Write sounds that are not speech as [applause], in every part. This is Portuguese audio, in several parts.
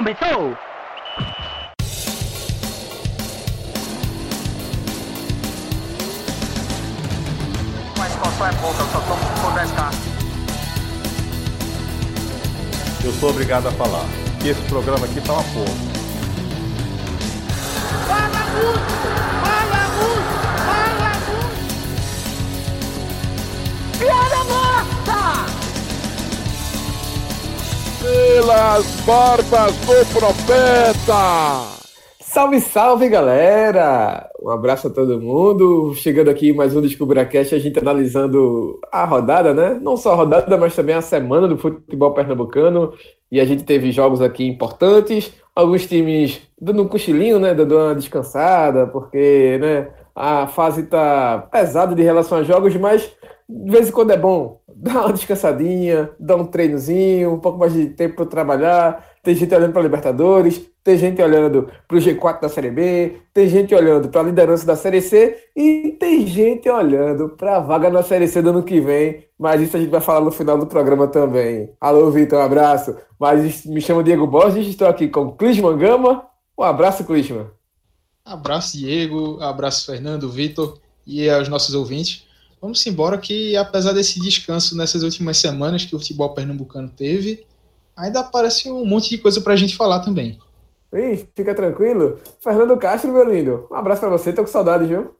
Começou! Mas qual é pouca, eu só tomo for 10k. Eu sou obrigado a falar que esse programa aqui tá uma porra. Fala muito! Fala muito! Fala muito! Piada morta! Pelas barbas do profeta! Salve, salve, galera! Um abraço a todo mundo. Chegando aqui mais um DescubraCast, a gente analisando a rodada, né? Não só a rodada, mas também a semana do futebol pernambucano. E a gente teve jogos aqui importantes, alguns times dando um cochilinho, né? Dando uma descansada, porque, né? A fase tá pesada de relação a jogos, mas de vez em quando é bom dar uma descansadinha, dar um treinozinho, um pouco mais de tempo para trabalhar. Tem gente olhando para Libertadores, tem gente olhando para o G4 da Série B, tem gente olhando para a liderança da Série C e tem gente olhando para a vaga na Série C do ano que vem. Mas isso a gente vai falar no final do programa também. Alô, Vitor, um abraço. Mas me chamo Diego Borges, estou aqui com Clisman Gama. Um abraço, Clisman. Abraço, Diego. Abraço, Fernando, Vitor e aos nossos ouvintes. Vamos embora que, apesar desse descanso nessas últimas semanas que o futebol pernambucano teve, ainda aparece um monte de coisa para a gente falar também. Ih, fica tranquilo. Fernando Castro, meu lindo. Um abraço para você, tô com saudades, viu?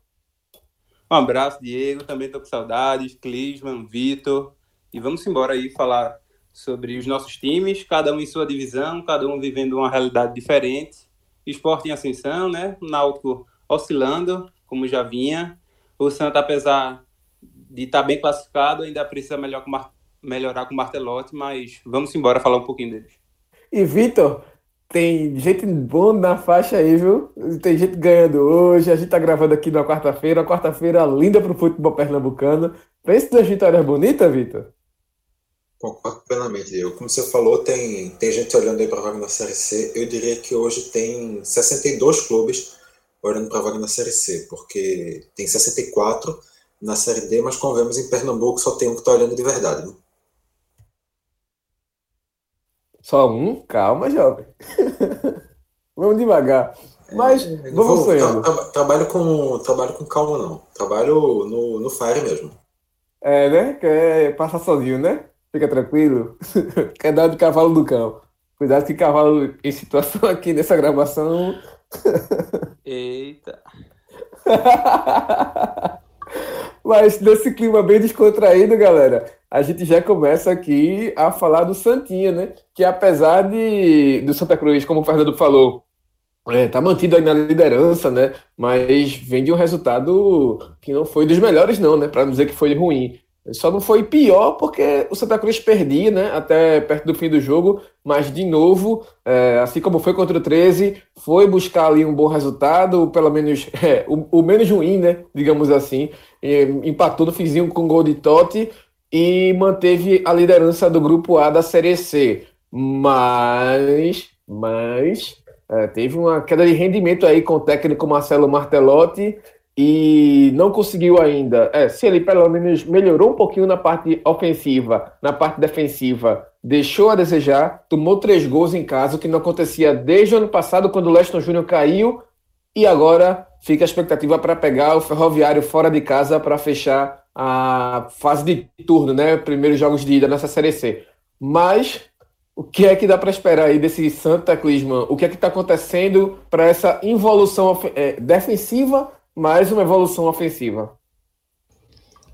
Um abraço, Diego. Também tô com saudades. Clisman, Vitor. E vamos embora aí falar sobre os nossos times, cada um em sua divisão, cada um vivendo uma realidade diferente. Esporte em ascensão, né? Náutico oscilando, como já vinha. O Santa, apesar de estar tá bem classificado, ainda precisa melhor com melhorar com o Martelotti, mas vamos embora falar um pouquinho deles. E Vitor, tem gente boa na faixa aí, viu? Tem gente ganhando hoje. A gente tá gravando aqui na quarta-feira. Uma quarta-feira linda pro futebol pernambucano. Pensa duas vitórias bonitas, Vitor? Concordo plenamente, Diego. Como você falou, tem, tem gente olhando aí para a vaga na Série C. Eu diria que hoje tem 62 clubes olhando para a vaga na Série C, porque tem 64 na Série D, mas como vemos em Pernambuco só tem um que está olhando de verdade. Né? Só um? Calma, jovem. [laughs] vamos devagar. Mas é, vamos vou. Tra, tra, trabalho, com, trabalho com calma, não. Trabalho no, no fire mesmo. É, né? Quer passar sozinho, né? Fica tranquilo. [laughs] Quer dar de cavalo do cão. Cuidado que cavalo em situação [laughs] aqui nessa gravação. Eita. Mas nesse clima bem descontraído, galera, a gente já começa aqui a falar do Santinha, né? Que apesar de do Santa Cruz, como o Fernando falou, é, tá mantido aí na liderança, né? Mas vem de um resultado que não foi dos melhores, não, né? Para não dizer que foi ruim. Só não foi pior porque o Santa Cruz perdia, né? Até perto do fim do jogo, mas de novo, é, assim como foi contra o 13, foi buscar ali um bom resultado, pelo menos [laughs] é, o, o, menos ruim, né? Digamos assim. Empatou no fizinho com o gol de Totti e manteve a liderança do grupo A da Série C. Mas, mas é, teve uma queda de rendimento aí com o técnico Marcelo Martelotti e não conseguiu ainda. É, se ele pelo menos melhorou um pouquinho na parte ofensiva, na parte defensiva, deixou a desejar, tomou três gols em casa, o que não acontecia desde o ano passado, quando o Leston Júnior caiu, e agora fica a expectativa para pegar o Ferroviário fora de casa para fechar a fase de turno, né? Primeiros jogos de ida nessa Série C. Mas o que é que dá para esperar aí desse Santa Clisman? O que é que está acontecendo para essa involução é, defensiva mais uma evolução ofensiva.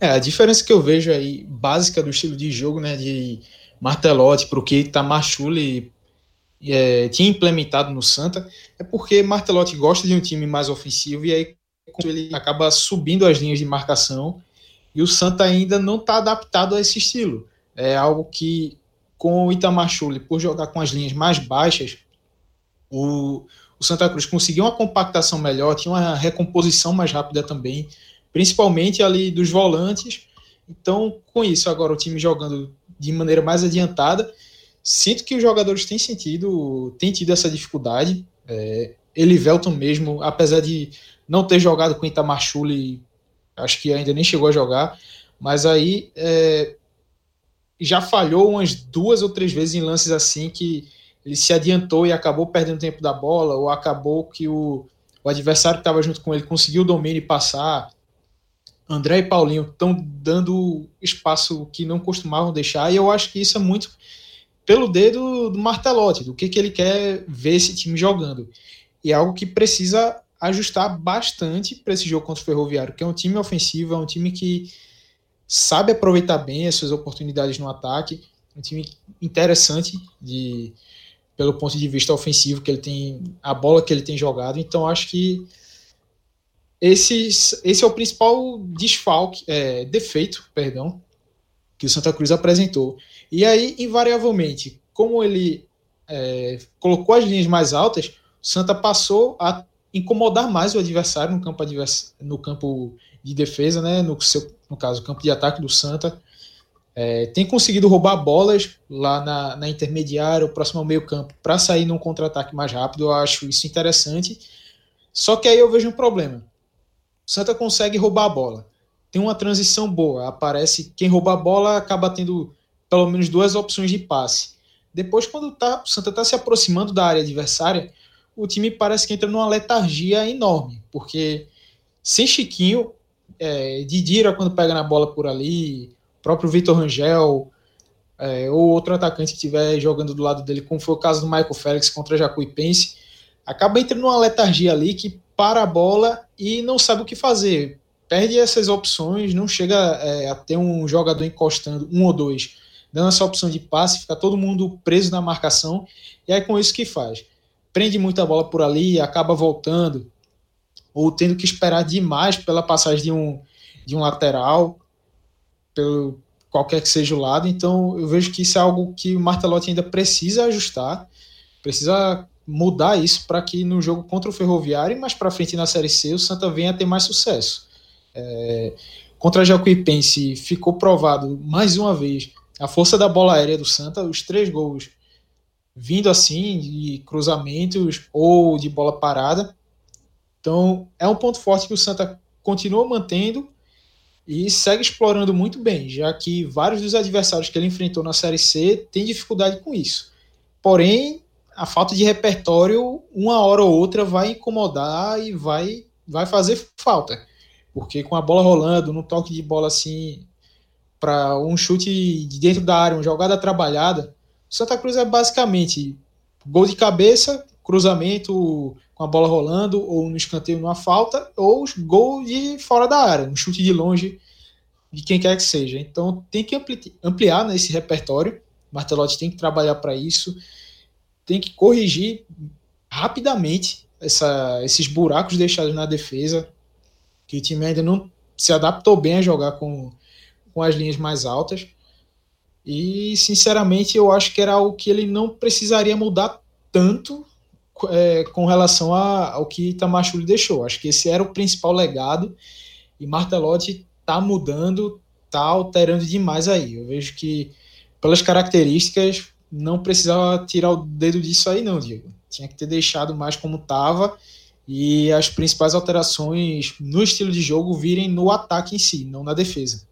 É, a diferença que eu vejo aí, básica do estilo de jogo, né, de Martelotti para o que Tamachule é, tinha implementado no Santa, é porque Martelotti gosta de um time mais ofensivo e aí ele acaba subindo as linhas de marcação e o Santa ainda não está adaptado a esse estilo. É algo que, com o Itamar Schulli, por jogar com as linhas mais baixas, o, o Santa Cruz conseguiu uma compactação melhor, tinha uma recomposição mais rápida também, principalmente ali dos volantes. Então, com isso, agora o time jogando de maneira mais adiantada, sinto que os jogadores têm sentido, têm tido essa dificuldade. É, Elivelton mesmo, apesar de não ter jogado com Itamar acho que ainda nem chegou a jogar, mas aí é, já falhou umas duas ou três vezes em lances assim que ele se adiantou e acabou perdendo tempo da bola, ou acabou que o, o adversário que estava junto com ele conseguiu o domínio e passar. André e Paulinho estão dando espaço que não costumavam deixar, e eu acho que isso é muito pelo dedo do Martelotti, do que, que ele quer ver esse time jogando. E é algo que precisa ajustar bastante para esse jogo contra o Ferroviário, que é um time ofensivo, é um time que sabe aproveitar bem as suas oportunidades no ataque, um time interessante de pelo ponto de vista ofensivo que ele tem, a bola que ele tem jogado. Então acho que esse, esse é o principal desfalque, é, defeito, perdão, que o Santa Cruz apresentou. E aí, invariavelmente, como ele é, colocou as linhas mais altas, o Santa passou a incomodar mais o adversário no campo, advers no campo de defesa, né? No, seu, no caso, campo de ataque do Santa. É, tem conseguido roubar bolas lá na, na intermediária, o próximo ao meio campo, para sair num contra-ataque mais rápido. Eu acho isso interessante. Só que aí eu vejo um problema. O Santa consegue roubar a bola. Tem uma transição boa. Aparece quem rouba a bola acaba tendo pelo menos duas opções de passe. Depois, quando tá, o Santa está se aproximando da área adversária, o time parece que entra numa letargia enorme, porque sem Chiquinho, é, Didira quando pega na bola por ali, próprio Vitor Rangel, é, ou outro atacante que estiver jogando do lado dele, como foi o caso do Michael Félix contra Jacuipense, acaba entrando numa letargia ali que para a bola e não sabe o que fazer. Perde essas opções, não chega é, a ter um jogador encostando, um ou dois, dando essa opção de passe, fica todo mundo preso na marcação, e é com isso que faz prende muita bola por ali, acaba voltando, ou tendo que esperar demais pela passagem de um, de um lateral, pelo qualquer que seja o lado. Então eu vejo que isso é algo que o Martelotti ainda precisa ajustar, precisa mudar isso para que no jogo contra o Ferroviário e mais para frente na Série C o Santa venha a ter mais sucesso. É, contra a Jacuipense ficou provado mais uma vez a força da bola aérea do Santa, os três gols vindo assim de cruzamentos ou de bola parada. Então, é um ponto forte que o Santa continua mantendo e segue explorando muito bem, já que vários dos adversários que ele enfrentou na Série C têm dificuldade com isso. Porém, a falta de repertório, uma hora ou outra, vai incomodar e vai, vai fazer falta. Porque com a bola rolando, num toque de bola assim, para um chute de dentro da área, uma jogada trabalhada, Santa Cruz é basicamente gol de cabeça, cruzamento com a bola rolando, ou no escanteio numa falta, ou gol de fora da área, um chute de longe de quem quer que seja. Então tem que ampliar nesse repertório. Martelotti tem que trabalhar para isso, tem que corrigir rapidamente essa, esses buracos deixados na defesa, que o time ainda não se adaptou bem a jogar com, com as linhas mais altas. E, sinceramente, eu acho que era algo que ele não precisaria mudar tanto é, com relação a, ao que Tamachuli deixou. Acho que esse era o principal legado e Martelotti está mudando, está alterando demais aí. Eu vejo que, pelas características, não precisava tirar o dedo disso aí, não, Diego. Tinha que ter deixado mais como estava e as principais alterações no estilo de jogo virem no ataque em si, não na defesa.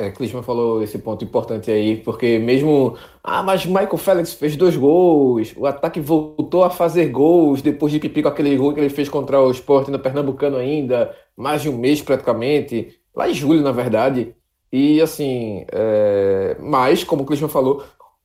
É, Clisman falou esse ponto importante aí, porque mesmo. Ah, mas Michael Félix fez dois gols, o ataque voltou a fazer gols depois de Pipico, aquele gol que ele fez contra o Sport no Pernambucano ainda, mais de um mês praticamente, lá em julho, na verdade. E assim, é... mas, como o Clisman falou,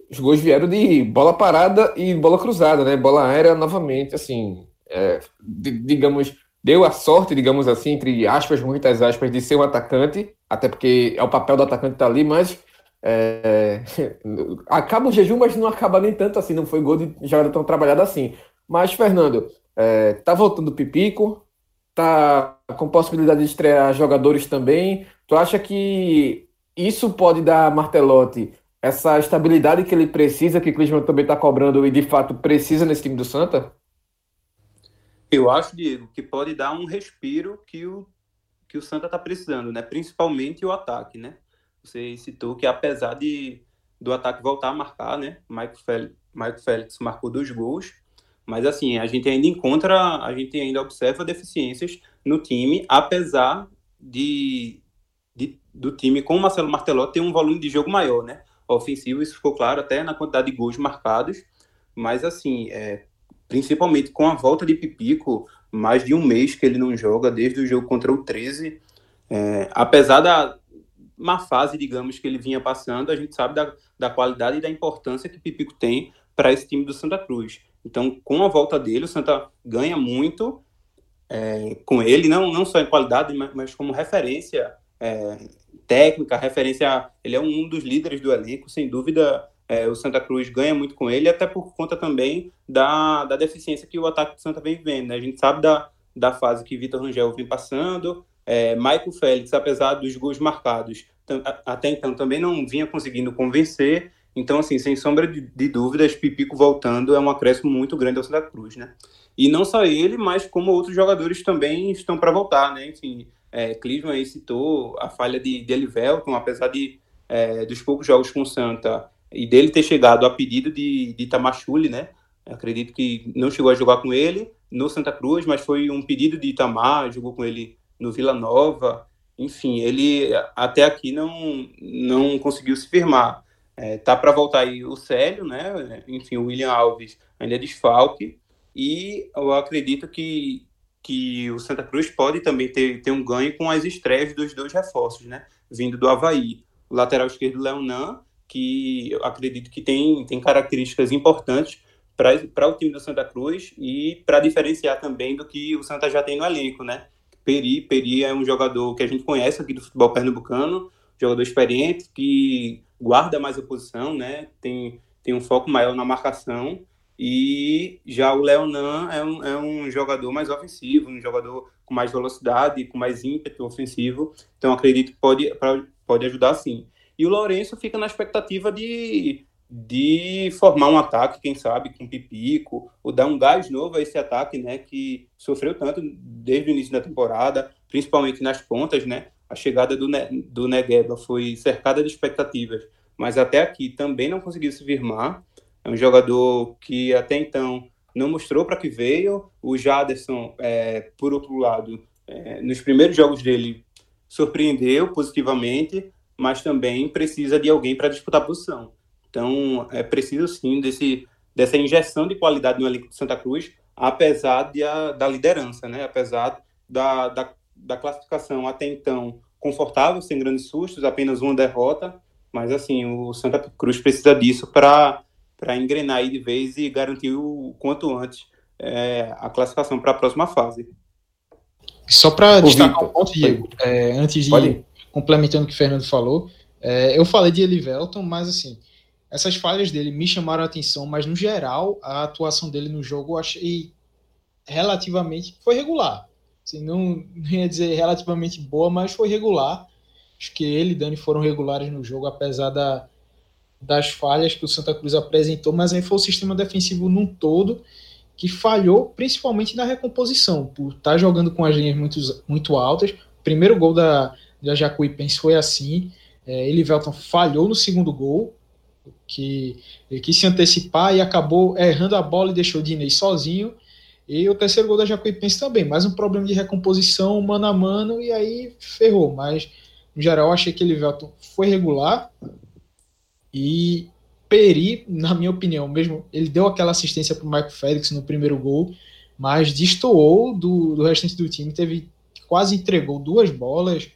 os gols vieram de bola parada e bola cruzada, né? Bola aérea novamente, assim, é, digamos, deu a sorte, digamos assim, entre aspas, muitas aspas, de ser um atacante até porque é o papel do atacante estar tá ali, mas é, [laughs] acaba o jejum, mas não acaba nem tanto assim, não foi gol de jogada tão trabalhada assim. Mas, Fernando, é, tá voltando o Pipico, tá com possibilidade de estrear jogadores também. Tu acha que isso pode dar a Martelotti essa estabilidade que ele precisa, que o Klinsmann também está cobrando e de fato precisa nesse time do Santa? Eu acho, Diego, que pode dar um respiro que o que o Santa está precisando, né? Principalmente o ataque, né? Você citou que apesar de do ataque voltar a marcar, né? Mike Félix, Félix marcou dois gols, mas assim a gente ainda encontra, a gente ainda observa deficiências no time, apesar de, de do time com o Marcelo Martelotto ter um volume de jogo maior, né? Ofensivo, isso ficou claro até na quantidade de gols marcados, mas assim, é, principalmente com a volta de Pipico, mais de um mês que ele não joga, desde o jogo contra o 13, é, apesar da má fase, digamos, que ele vinha passando, a gente sabe da, da qualidade e da importância que Pipico tem para esse time do Santa Cruz. Então, com a volta dele, o Santa ganha muito é, com ele, não, não só em qualidade, mas, mas como referência é, técnica, referência. Ele é um dos líderes do elenco, sem dúvida. É, o Santa Cruz ganha muito com ele, até por conta também da, da deficiência que o ataque do Santa vem vivendo. Né? A gente sabe da, da fase que Vitor Rangel vem passando. É, Michael Félix, apesar dos gols marcados, até então também não vinha conseguindo convencer. Então, assim, sem sombra de, de dúvidas, Pipico voltando é um acréscimo muito grande ao Santa Cruz, né? E não só ele, mas como outros jogadores também estão para voltar, né? Enfim, é, Cleveland aí citou a falha de, de Elivelton, apesar de é, dos poucos jogos com o Santa e dele ter chegado a pedido de, de Tamachule, né? Acredito que não chegou a jogar com ele no Santa Cruz, mas foi um pedido de Itamar, jogou com ele no Vila Nova. Enfim, ele até aqui não, não conseguiu se firmar. É, tá para voltar aí o Célio, né? Enfim, o William Alves ainda é desfalque. E eu acredito que, que o Santa Cruz pode também ter, ter um ganho com as estreias dos dois reforços, né? Vindo do Havaí. O lateral esquerdo, Leonan, que eu acredito que tem, tem características importantes para o time do Santa Cruz e para diferenciar também do que o Santa já tem no elenco, né? Peri, Peri é um jogador que a gente conhece aqui do futebol pernambucano, jogador experiente, que guarda mais a posição, né? Tem, tem um foco maior na marcação. E já o Leonan é um, é um jogador mais ofensivo, um jogador com mais velocidade, com mais ímpeto ofensivo. Então acredito que pode, pode ajudar sim. E o Lourenço fica na expectativa de, de formar um ataque, quem sabe, com Pipico, ou dar um gás novo a esse ataque, né? Que sofreu tanto desde o início da temporada, principalmente nas pontas, né? a chegada do, do Negueba foi cercada de expectativas, mas até aqui também não conseguiu se firmar. É um jogador que até então não mostrou para que veio. O Jaderson, é, por outro lado, é, nos primeiros jogos dele surpreendeu positivamente, mas também precisa de alguém para disputar a posição. Então, é preciso sim desse, dessa injeção de qualidade no elenco de Santa Cruz, apesar de a, da liderança, né? apesar da, da da classificação até então confortável, sem grandes sustos, apenas uma derrota, mas assim, o Santa Cruz precisa disso para engrenar aí de vez e garantir o quanto antes é, a classificação para a próxima fase. Só para destacar um ponto, Diego, é, antes de ir complementando o que o Fernando falou, é, eu falei de Elivelton, mas assim, essas falhas dele me chamaram a atenção, mas no geral, a atuação dele no jogo eu achei relativamente foi regular. Assim, não, não ia dizer relativamente boa, mas foi regular. Acho que ele e Dani foram regulares no jogo, apesar da, das falhas que o Santa Cruz apresentou, mas aí foi o sistema defensivo num todo que falhou, principalmente na recomposição, por estar tá jogando com as linhas muito, muito altas. Primeiro gol da, da Jacuipense foi assim. É, Elivelton falhou no segundo gol, que ele quis se antecipar e acabou errando a bola e deixou o Dinei sozinho. E o terceiro gol da Jacuipense também, mais um problema de recomposição mano a mano, e aí ferrou. Mas, no geral, achei que ele foi regular. E Peri, na minha opinião, mesmo, ele deu aquela assistência para o Michael Félix no primeiro gol, mas destoou do, do restante do time, teve quase entregou duas bolas.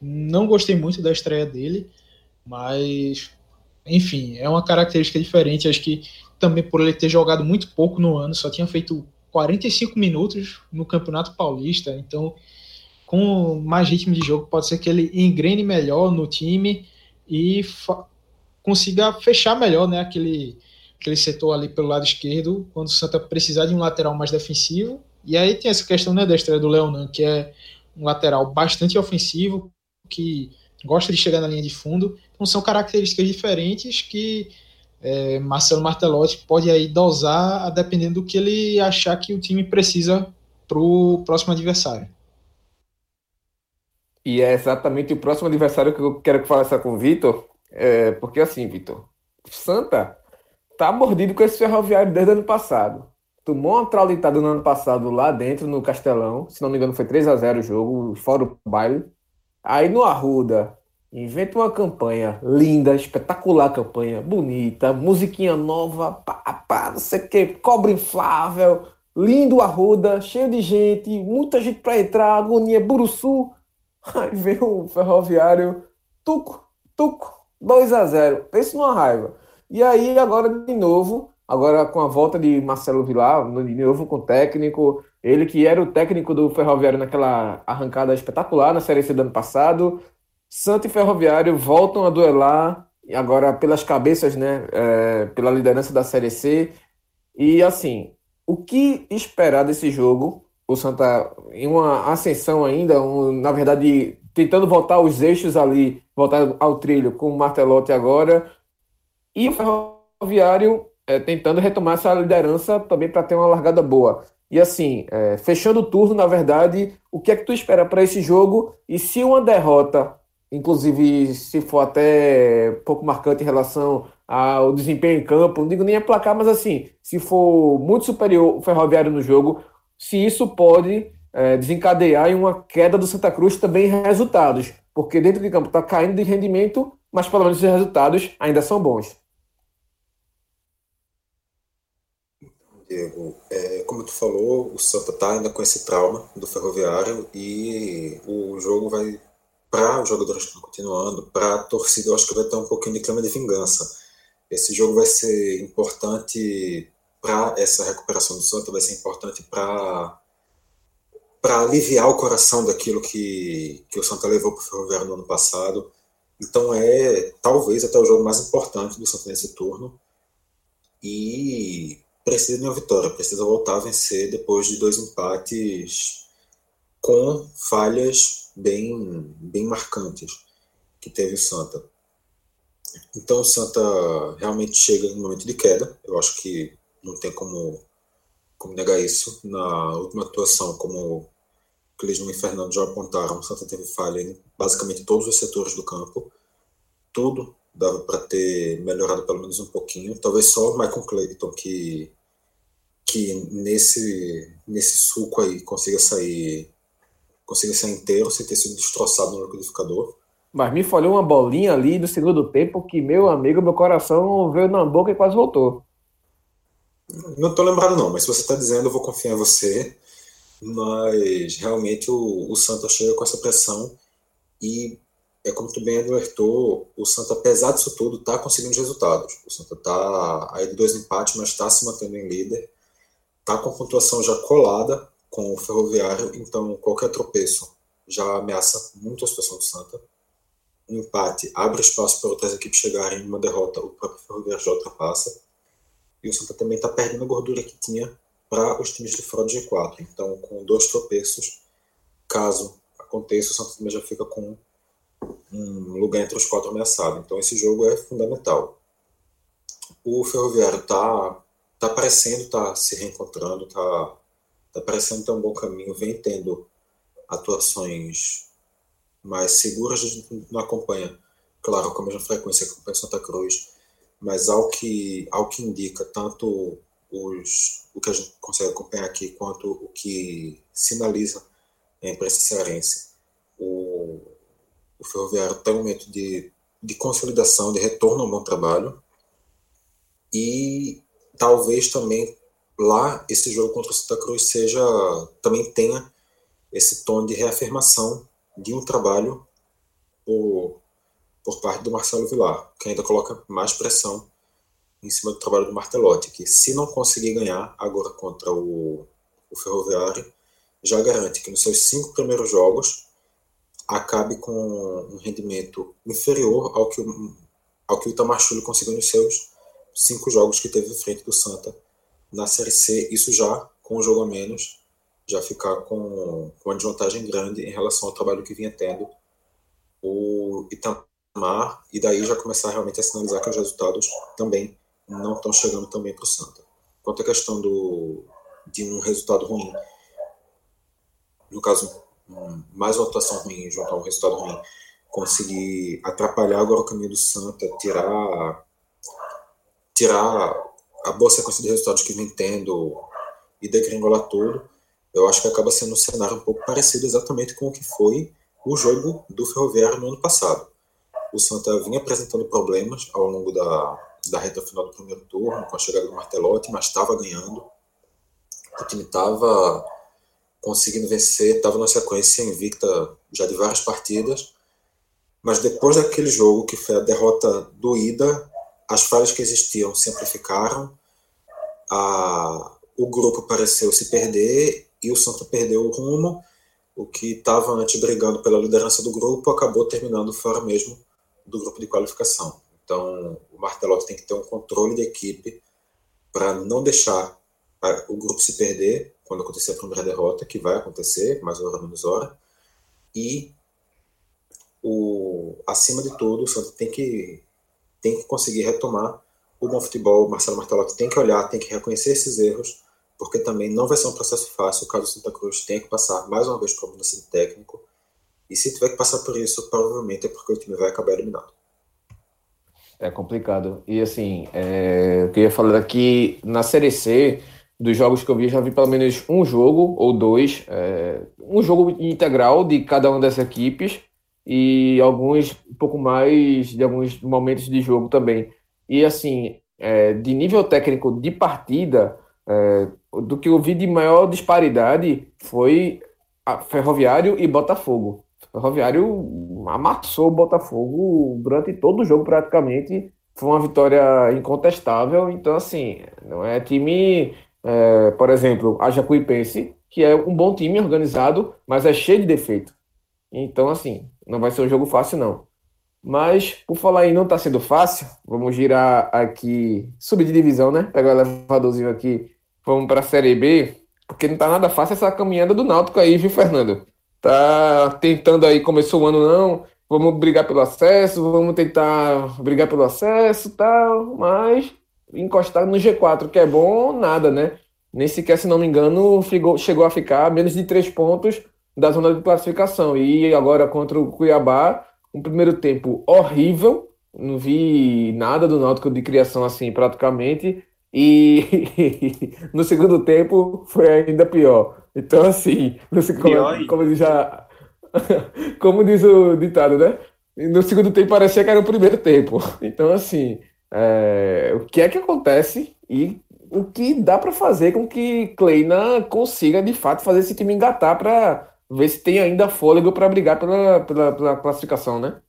Não gostei muito da estreia dele, mas enfim, é uma característica diferente. Acho que também por ele ter jogado muito pouco no ano, só tinha feito 45 minutos no Campeonato Paulista, então com mais ritmo de jogo pode ser que ele engrene melhor no time e consiga fechar melhor né, aquele, aquele setor ali pelo lado esquerdo, quando o Santa precisar de um lateral mais defensivo. E aí tem essa questão né, da estreia do Leonan, que é um lateral bastante ofensivo, que gosta de chegar na linha de fundo. Então são características diferentes que é, Marcelo Martelotti pode aí dosar dependendo do que ele achar que o time precisa para o próximo adversário. E é exatamente o próximo adversário que eu quero conversar com o Vitor, é, porque assim, Vitor, Santa tá mordido com esse ferroviário desde o ano passado. Tomou uma traulitada no ano passado lá dentro, no Castelão, se não me engano foi 3 a 0 o jogo, fora o baile. Aí no Arruda, Inventa uma campanha linda, espetacular campanha, bonita, musiquinha nova, pá, pá, não sei o que, cobra inflável, lindo Arruda, cheio de gente, muita gente para entrar, agonia, Buruçu. [laughs] Aí vem o Ferroviário, tuco, tuco, 2 a 0 Pense numa raiva. E aí, agora de novo, agora com a volta de Marcelo Vilar, de novo com o técnico, ele que era o técnico do Ferroviário naquela arrancada espetacular na Série C do ano passado. Santo e Ferroviário voltam a duelar, agora pelas cabeças, né? É, pela liderança da Série C. E assim, o que esperar desse jogo? O Santa em uma ascensão ainda, um, na verdade, tentando voltar os eixos ali, voltar ao trilho com o Martelotti agora. E o Ferroviário é, tentando retomar essa liderança também para ter uma largada boa. E assim, é, fechando o turno, na verdade, o que é que tu espera para esse jogo? E se uma derrota, inclusive se for até pouco marcante em relação ao desempenho em campo, não digo nem a placar, mas assim, se for muito superior o Ferroviário no jogo, se isso pode é, desencadear em uma queda do Santa Cruz também em resultados, porque dentro de campo está caindo de rendimento, mas pelo menos os resultados ainda são bons. Diego, é, como tu falou, o Santa tá ainda com esse trauma do Ferroviário e o jogo vai, para os jogadores que estão continuando, para a torcida, eu acho que vai ter um pouquinho de clima de vingança. Esse jogo vai ser importante para essa recuperação do Santa, vai ser importante para para aliviar o coração daquilo que, que o Santa levou para o Ferroviário no ano passado. Então é talvez até o jogo mais importante do Santa nesse turno. E precisa de uma vitória, precisa voltar a vencer depois de dois empates com falhas bem, bem marcantes que teve o Santa. Então o Santa realmente chega um momento de queda, eu acho que não tem como, como negar isso. Na última atuação, como Clisman e Fernando já apontaram, o Santa teve falha em basicamente todos os setores do campo. Tudo dava para ter melhorado pelo menos um pouquinho. Talvez só o Michael Clayton que que nesse nesse suco aí consiga sair consiga sair inteiro sem ter sido destroçado no liquidificador. Mas me falhou uma bolinha ali no segundo tempo que meu amigo, meu coração veio na boca e quase voltou. Não tô lembrado não, mas se você está dizendo, eu vou confiar em você. Mas realmente o, o Santa chega com essa pressão e é como tu bem alertou, o Santa, apesar disso tudo, está conseguindo resultados. O Santa está aí de dois empates, mas está se mantendo em líder está com pontuação já colada com o Ferroviário, então qualquer tropeço já ameaça muito a situação do Santa. Um empate abre espaço para outras equipes chegarem, uma derrota o próprio Ferroviário já ultrapassa. E o Santa também está perdendo a gordura que tinha para os times de fora do G4. Então, com dois tropeços, caso aconteça, o Santa também já fica com um lugar entre os quatro ameaçado. Então, esse jogo é fundamental. O Ferroviário está tá parecendo tá se reencontrando, tá, tá parecendo ter um bom caminho, vem tendo atuações mais seguras, a gente não acompanha, claro, com a mesma frequência que acompanha Santa Cruz, mas ao que, ao que indica tanto os, o que a gente consegue acompanhar aqui, quanto o que sinaliza a imprensa cearense, o, o Ferroviário está em um momento de, de consolidação, de retorno ao bom trabalho, e talvez também lá esse jogo contra o Santa Cruz seja também tenha esse tom de reafirmação de um trabalho por, por parte do Marcelo Vilar, que ainda coloca mais pressão em cima do trabalho do Martelotti, que se não conseguir ganhar agora contra o, o Ferroviário, já garante que nos seus cinco primeiros jogos acabe com um rendimento inferior ao que, ao que o Itamar conseguiu nos seus cinco jogos que teve frente do Santa na Série C, isso já com um jogo a menos, já ficar com, com uma desvantagem grande em relação ao trabalho que vinha tendo o Itamar, e daí já começar realmente a sinalizar que os resultados também não estão chegando também para o Santa. Quanto à questão do, de um resultado ruim, no caso, mais uma atuação ruim junto a um resultado ruim, conseguir atrapalhar agora o caminho do Santa, tirar tirar a boa sequência de resultados que vem tendo e degringolar tudo, eu acho que acaba sendo um cenário um pouco parecido exatamente com o que foi o jogo do Ferroviário no ano passado. O Santa vinha apresentando problemas ao longo da, da reta final do primeiro turno, com a chegada do Martelotti, mas estava ganhando. O time estava conseguindo vencer, estava na sequência invicta já de várias partidas, mas depois daquele jogo, que foi a derrota doída, as falhas que existiam se amplificaram, a, o grupo pareceu se perder e o Santa perdeu o rumo, o que estava antes brigando pela liderança do grupo acabou terminando fora mesmo do grupo de qualificação. Então, o Martelotti tem que ter um controle de equipe para não deixar o grupo se perder quando acontecer a primeira derrota, que vai acontecer, mais hora menos hora, e o, acima de tudo, o Santos tem que, tem que conseguir retomar o bom futebol. Marcelo Martelotti tem que olhar, tem que reconhecer esses erros, porque também não vai ser um processo fácil caso o Santa Cruz tenha que passar mais uma vez por uma mudança técnico. E se tiver que passar por isso, provavelmente é porque o time vai acabar eliminado. É complicado. E assim, é, eu queria falar aqui na Série C, dos jogos que eu vi, já vi pelo menos um jogo ou dois, é, um jogo integral de cada uma dessas equipes e alguns um pouco mais de alguns momentos de jogo também. E assim, é, de nível técnico de partida, é, do que eu vi de maior disparidade foi Ferroviário e Botafogo. Ferroviário amassou o Botafogo durante todo o jogo praticamente. Foi uma vitória incontestável. Então, assim, não é time, é, por exemplo, a Jacuipense, que é um bom time organizado, mas é cheio de defeito. Então, assim, não vai ser um jogo fácil, não. Mas, por falar em não tá sendo fácil, vamos girar aqui, subir de divisão, né? Pegar o elevadorzinho aqui, vamos para a Série B, porque não tá nada fácil essa caminhada do Náutico aí, viu, Fernando? tá tentando aí, começou o ano não, vamos brigar pelo acesso, vamos tentar brigar pelo acesso tal, mas encostado no G4, que é bom, nada, né? Nem sequer, se não me engano, chegou, a ficar menos de três pontos da zona de classificação. E agora contra o Cuiabá, um primeiro tempo horrível, não vi nada do Náutico de criação assim praticamente. E [laughs] no segundo tempo foi ainda pior. Então, assim, [laughs] não sei como, como já. [laughs] como diz o ditado, né? No segundo tempo parecia que era o primeiro tempo. Então, assim, é, o que é que acontece e o que dá para fazer com que Kleina consiga, de fato, fazer esse time engatar para ver se tem ainda fôlego para brigar pela, pela, pela classificação, né?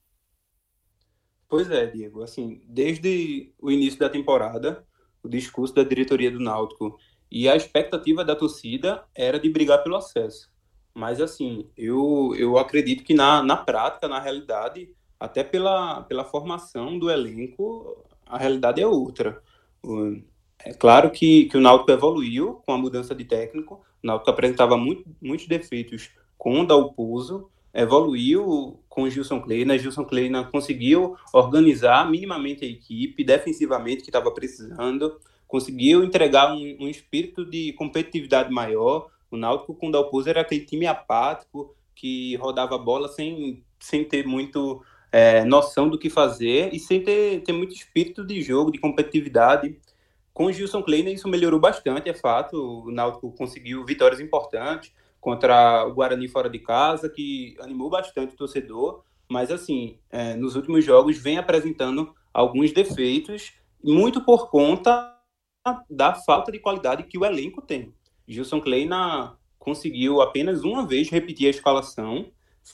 Pois é, Diego. Assim, desde o início da temporada, o discurso da diretoria do Náutico e a expectativa da torcida era de brigar pelo acesso. Mas, assim, eu, eu acredito que na, na prática, na realidade, até pela, pela formação do elenco, a realidade é outra. É claro que, que o Náutico evoluiu com a mudança de técnico. O Náutico apresentava muito, muitos defeitos com o Dalpozo, evoluiu com Gilson Kleina. Gilson Kleina conseguiu organizar minimamente a equipe, defensivamente, que estava precisando conseguiu entregar um, um espírito de competitividade maior. O Náutico com o Dalpozo era aquele time apático que rodava a bola sem, sem ter muito é, noção do que fazer e sem ter, ter muito espírito de jogo, de competitividade. Com Gilson Kleiner isso melhorou bastante, é fato. O Náutico conseguiu vitórias importantes contra o Guarani fora de casa, que animou bastante o torcedor. Mas, assim, é, nos últimos jogos vem apresentando alguns defeitos, muito por conta da falta de qualidade que o elenco tem. Gilson Kleina conseguiu apenas uma vez repetir a escalação,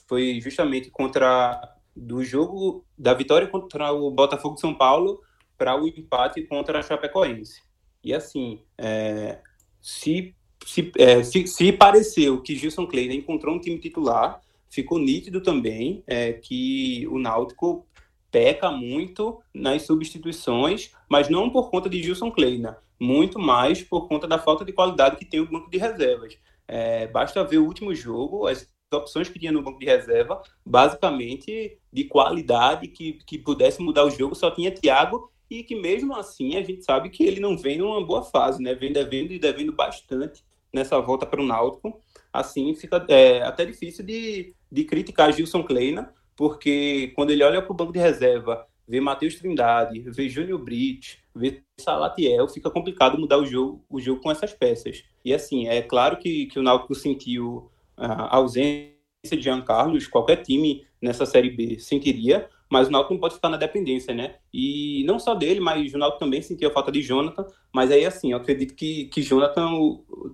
foi justamente contra do jogo da vitória contra o Botafogo de São Paulo para o empate contra a Chapecoense. E assim, é, se, se, é, se, se, pareceu que Gilson Kleina encontrou um time titular, ficou nítido também é, que o Náutico peca muito nas substituições, mas não por conta de Gilson Kleina, muito mais por conta da falta de qualidade que tem o banco de reservas. É, basta ver o último jogo, as opções que tinha no banco de reserva, basicamente de qualidade que, que pudesse mudar o jogo, só tinha Thiago e que mesmo assim a gente sabe que ele não vem numa boa fase, né? Vem devendo e devendo bastante nessa volta para o Náutico. Assim fica é, até difícil de, de criticar Gilson Kleina, porque quando ele olha para o banco de reserva, vê Matheus Trindade, vê Júnior Brits, vê Salatiel, fica complicado mudar o jogo, o jogo com essas peças. E assim, é claro que, que o Náutico sentiu a ausência de Jean Carlos, qualquer time nessa Série B sentiria, mas o Náutico não pode ficar na dependência, né? E não só dele, mas o Náutico também sentiu a falta de Jonathan, mas aí assim, eu acredito que, que Jonathan,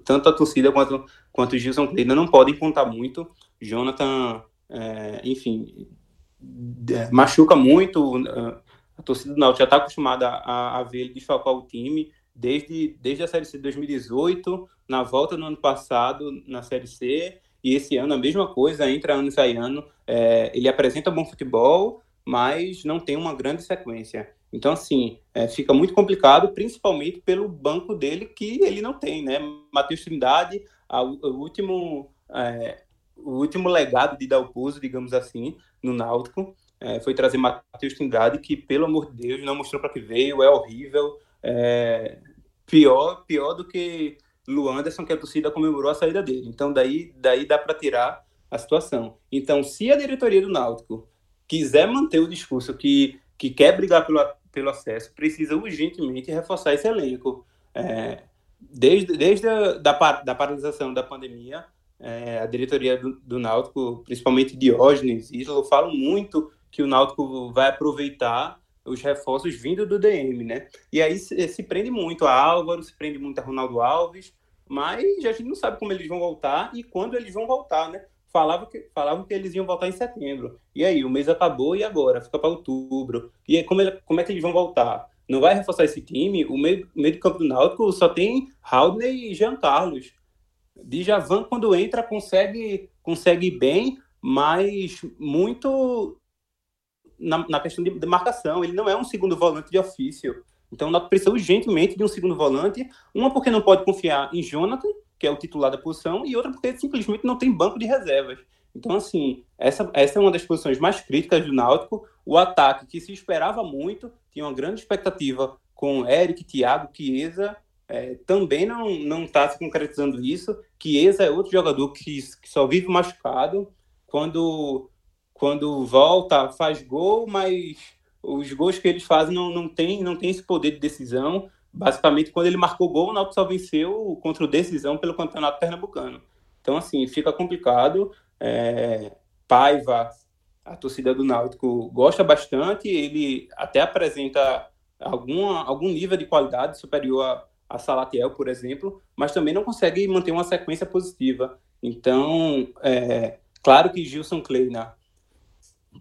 tanto a torcida quanto, quanto o Gilson Kleina não podem contar muito. Jonathan, é, enfim, é, machuca muito, a torcida do Náutico já está acostumada a, a ver ele desfalcar o time, desde, desde a Série C de 2018, na volta no ano passado na Série C, e esse ano a mesma coisa, entra ano e sai ano. É, ele apresenta bom futebol, mas não tem uma grande sequência. Então, assim, é, fica muito complicado, principalmente pelo banco dele, que ele não tem, né? Matheus Trindade, a, o, último, é, o último legado de Dalpozo, digamos assim, no Náutico, é, foi trazer Matheus Trindade, que, pelo amor de Deus, não mostrou para que veio, é horrível, é, pior, pior do que Luan Anderson, que a torcida comemorou a saída dele. Então, daí, daí dá para tirar a situação. Então, se a diretoria do Náutico quiser manter o discurso que, que quer brigar pelo, pelo acesso, precisa urgentemente reforçar esse elenco. É, desde desde a da, da paralisação da pandemia, é, a diretoria do, do Náutico, principalmente Diógenes e Islo, falam muito que o Náutico vai aproveitar os reforços vindo do DM, né? E aí se, se, prende muito a Álvaro, se prende muito a Ronaldo Alves, mas a gente não sabe como eles vão voltar e quando eles vão voltar, né? Falavam que, falavam que eles iam voltar em setembro. E aí, o mês acabou e agora? Fica para outubro. E aí, como, ele, como é que eles vão voltar? Não vai reforçar esse time? O meio, meio do campo do Náutico só tem Haldney e Jean Carlos. Djavan, quando entra, consegue, consegue bem, mas muito na, na questão de, de, marcação. Ele não é um segundo volante de ofício. Então, nós precisa urgentemente de um segundo volante. Uma porque não pode confiar em Jonathan, que é o titular da posição, e outra porque simplesmente não tem banco de reservas. Então, assim, essa, essa é uma das posições mais críticas do Náutico. O ataque, que se esperava muito, tinha uma grande expectativa com Eric, Thiago, Chiesa, é, também não está se concretizando isso. Chiesa é outro jogador que, que só vive machucado. Quando quando volta, faz gol, mas os gols que eles fazem não, não, tem, não tem esse poder de decisão. Basicamente, quando ele marcou gol, o Náutico só venceu contra o decisão pelo Campeonato Pernambucano. Então, assim, fica complicado. É, Paiva, a torcida do Náutico gosta bastante, ele até apresenta alguma, algum nível de qualidade superior a, a Salatiel, por exemplo, mas também não consegue manter uma sequência positiva. Então, é, claro que Gilson Kleina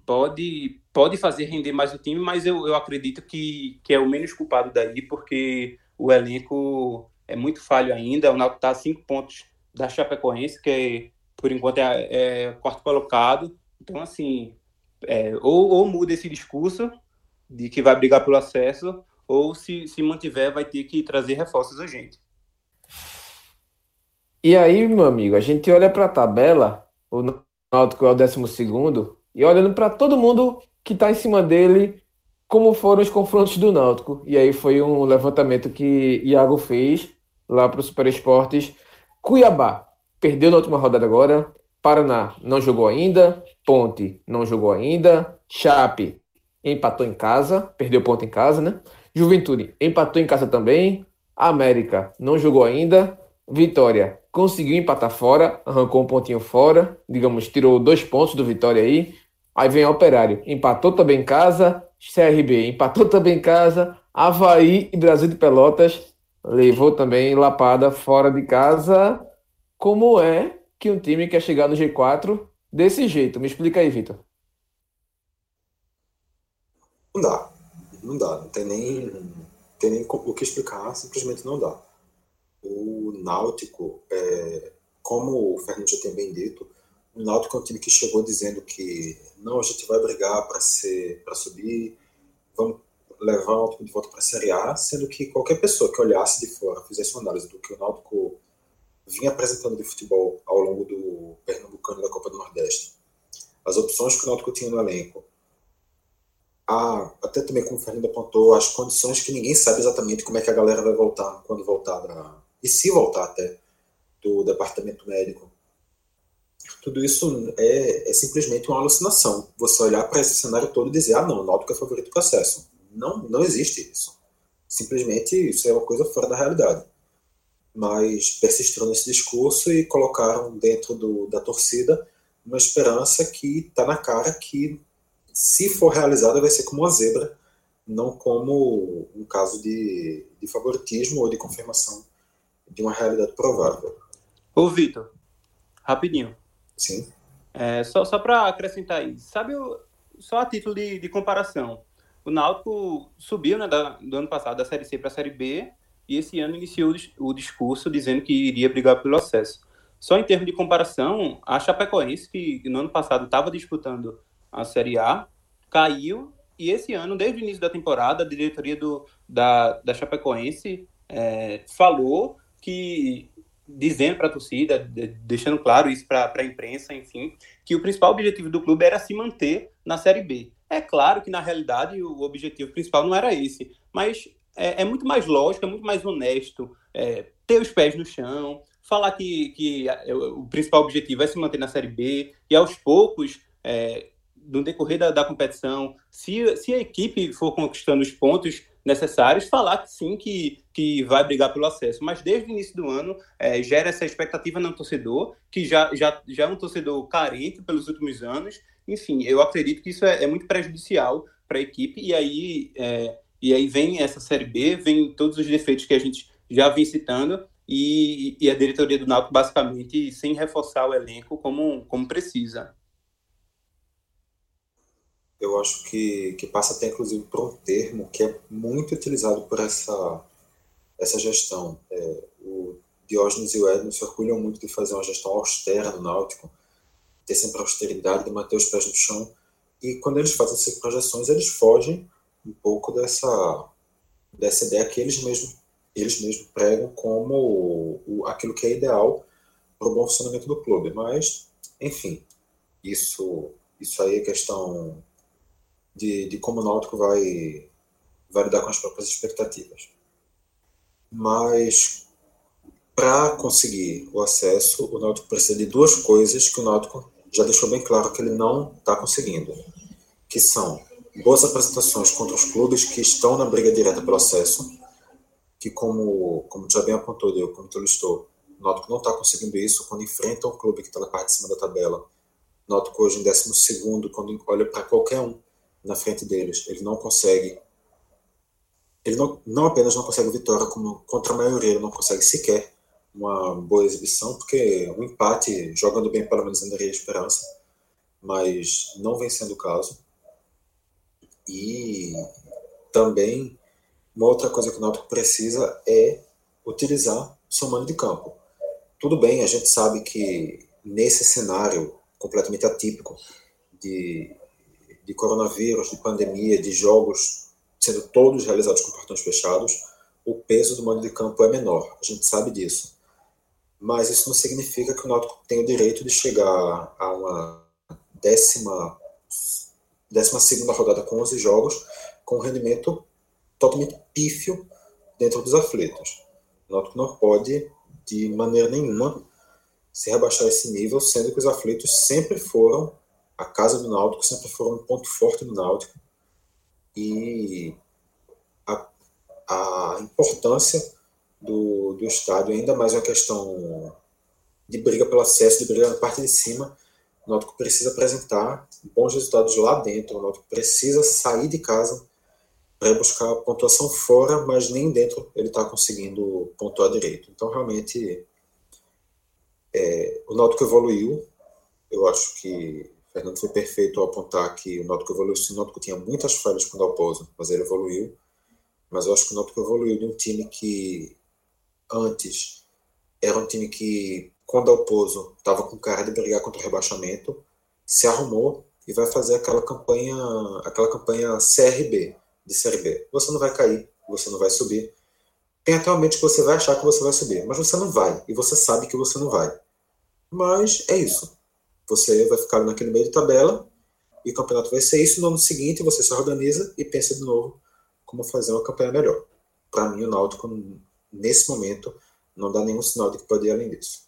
pode, pode fazer render mais o time, mas eu, eu acredito que, que é o menos culpado daí, porque o elenco é muito falho ainda. O Náutico está a cinco pontos da Chapecoense, que é, por enquanto é, é quarto colocado. Então, assim, é, ou, ou muda esse discurso de que vai brigar pelo acesso, ou se, se mantiver, vai ter que trazer reforços urgentes. E aí, meu amigo, a gente olha para a tabela, o Náutico é o décimo segundo, e olhando para todo mundo que está em cima dele, como foram os confrontos do Náutico. E aí foi um levantamento que Iago fez lá para o Super Esportes. Cuiabá perdeu na última rodada agora. Paraná não jogou ainda. Ponte não jogou ainda. Chape empatou em casa, perdeu ponto em casa, né? Juventude empatou em casa também. América não jogou ainda. Vitória conseguiu empatar fora, arrancou um pontinho fora, digamos, tirou dois pontos do Vitória aí. Aí vem Operário, empatou também em casa. CRB empatou também em casa. Havaí e Brasil de Pelotas levou também lapada fora de casa. Como é que um time quer chegar no G4 desse jeito? Me explica aí, Vitor. Não dá. Não dá. Não tem nem, tem nem o que explicar. Simplesmente não dá. O Náutico, é, como o Fernando já tem bem dito, o Náutico é um time que chegou dizendo que não, a gente vai brigar para ser para subir, vamos levar o Náutico de volta para a Série A, sendo que qualquer pessoa que olhasse de fora, fizesse uma análise do que o Náutico vinha apresentando de futebol ao longo do Pernambucano da Copa do Nordeste, as opções que o Náutico tinha no elenco, a, até também como o Fernando apontou, as condições que ninguém sabe exatamente como é que a galera vai voltar quando voltar e se voltar até do departamento médico tudo isso é, é simplesmente uma alucinação. Você olhar para esse cenário todo e dizer, ah, não, o Náutico é favorito do acesso. Não, não existe isso. Simplesmente isso é uma coisa fora da realidade. Mas persistiram nesse discurso e colocaram dentro do, da torcida uma esperança que está na cara que se for realizada, vai ser como uma zebra, não como um caso de, de favoritismo ou de confirmação de uma realidade provável. Ô, Vitor, rapidinho. Sim. É, só só para acrescentar aí, sabe, o, só a título de, de comparação, o Náutico subiu né, da, do ano passado da Série C para a Série B e esse ano iniciou o, discurso dizendo que iria brigar pelo acesso. Só em termos de comparação, a Chapecoense, que no ano passado estava disputando a Série A, caiu e esse ano, desde o início da temporada, a diretoria do, da, da Chapecoense é, falou que dizendo para a torcida, deixando claro isso para a imprensa, enfim, que o principal objetivo do clube era se manter na Série B. É claro que, na realidade, o objetivo principal não era esse, mas é, é muito mais lógico, é muito mais honesto é, ter os pés no chão, falar que, que é, o principal objetivo é se manter na Série B e, aos poucos, é, no decorrer da, da competição, se, se a equipe for conquistando os pontos necessários, falar que sim, que, que vai brigar pelo acesso. Mas desde o início do ano, é, gera essa expectativa no torcedor, que já, já, já é um torcedor carente pelos últimos anos. Enfim, eu acredito que isso é, é muito prejudicial para a equipe, e aí, é, e aí vem essa Série B, vem todos os defeitos que a gente já vem citando, e, e a diretoria do Náutico basicamente sem reforçar o elenco como, como precisa eu acho que, que passa até inclusive por um termo que é muito utilizado por essa, essa gestão. É, o Diógenes e o Edno se orgulham muito de fazer uma gestão austera no Náutico, ter sempre austeridade, de manter os pés no chão. E quando eles fazem essas projeções, eles fogem um pouco dessa, dessa ideia que eles mesmos, eles mesmos pregam como o, aquilo que é ideal para o bom funcionamento do clube. Mas, enfim, isso, isso aí é questão de, de como o Náutico vai, vai lidar com as próprias expectativas. Mas, para conseguir o acesso, o Náutico precisa de duas coisas que o Náutico já deixou bem claro que ele não está conseguindo, que são boas apresentações contra os clubes que estão na briga direta pelo acesso, que como, como já bem apontou, eu, como tu listou, o Náutico não está conseguindo isso quando enfrenta um clube que está na parte de cima da tabela. O Náutico hoje em 12 quando olha para qualquer um na frente deles. Ele não consegue. Ele não, não apenas não consegue vitória, como contra a maioria, ele não consegue sequer uma boa exibição, porque um empate, jogando bem, pelo menos ainda esperança, mas não vem sendo o caso. E também, uma outra coisa que o Náutico precisa é utilizar seu mano de campo. Tudo bem, a gente sabe que nesse cenário completamente atípico de de coronavírus, de pandemia, de jogos sendo todos realizados com portões fechados, o peso do mando de campo é menor. A gente sabe disso. Mas isso não significa que o Náutico tem o direito de chegar a uma décima, décima segunda rodada com 11 jogos com um rendimento totalmente pífio dentro dos aflitos. O Náutico não pode, de maneira nenhuma, se rebaixar esse nível, sendo que os aflitos sempre foram a casa do Náutico sempre foi um ponto forte do Náutico e a, a importância do, do estádio ainda mais uma questão de briga pelo acesso, de briga na parte de cima. O Náutico precisa apresentar bons resultados lá dentro. O Náutico precisa sair de casa para buscar pontuação fora, mas nem dentro ele está conseguindo pontuar direito. Então, realmente, é, o Náutico evoluiu. Eu acho que Fernando foi perfeito ao apontar que o Náutico evoluiu. Sim, o Náutico tinha muitas falhas com o Dalpozo, mas ele evoluiu. Mas eu acho que o Náutico evoluiu de um time que antes era um time que, quando o Dalpozo estava com cara de brigar contra o rebaixamento, se arrumou e vai fazer aquela campanha, aquela campanha CRB, de Série B. Você não vai cair, você não vai subir. Tem até um que você vai achar que você vai subir, mas você não vai, e você sabe que você não vai. Mas é isso. Você vai ficar naquele meio de tabela e o campeonato vai ser isso. No ano seguinte, você se organiza e pensa de novo como fazer uma campanha melhor. Para mim, o Náutico, nesse momento, não dá nenhum sinal de que pode ir além disso.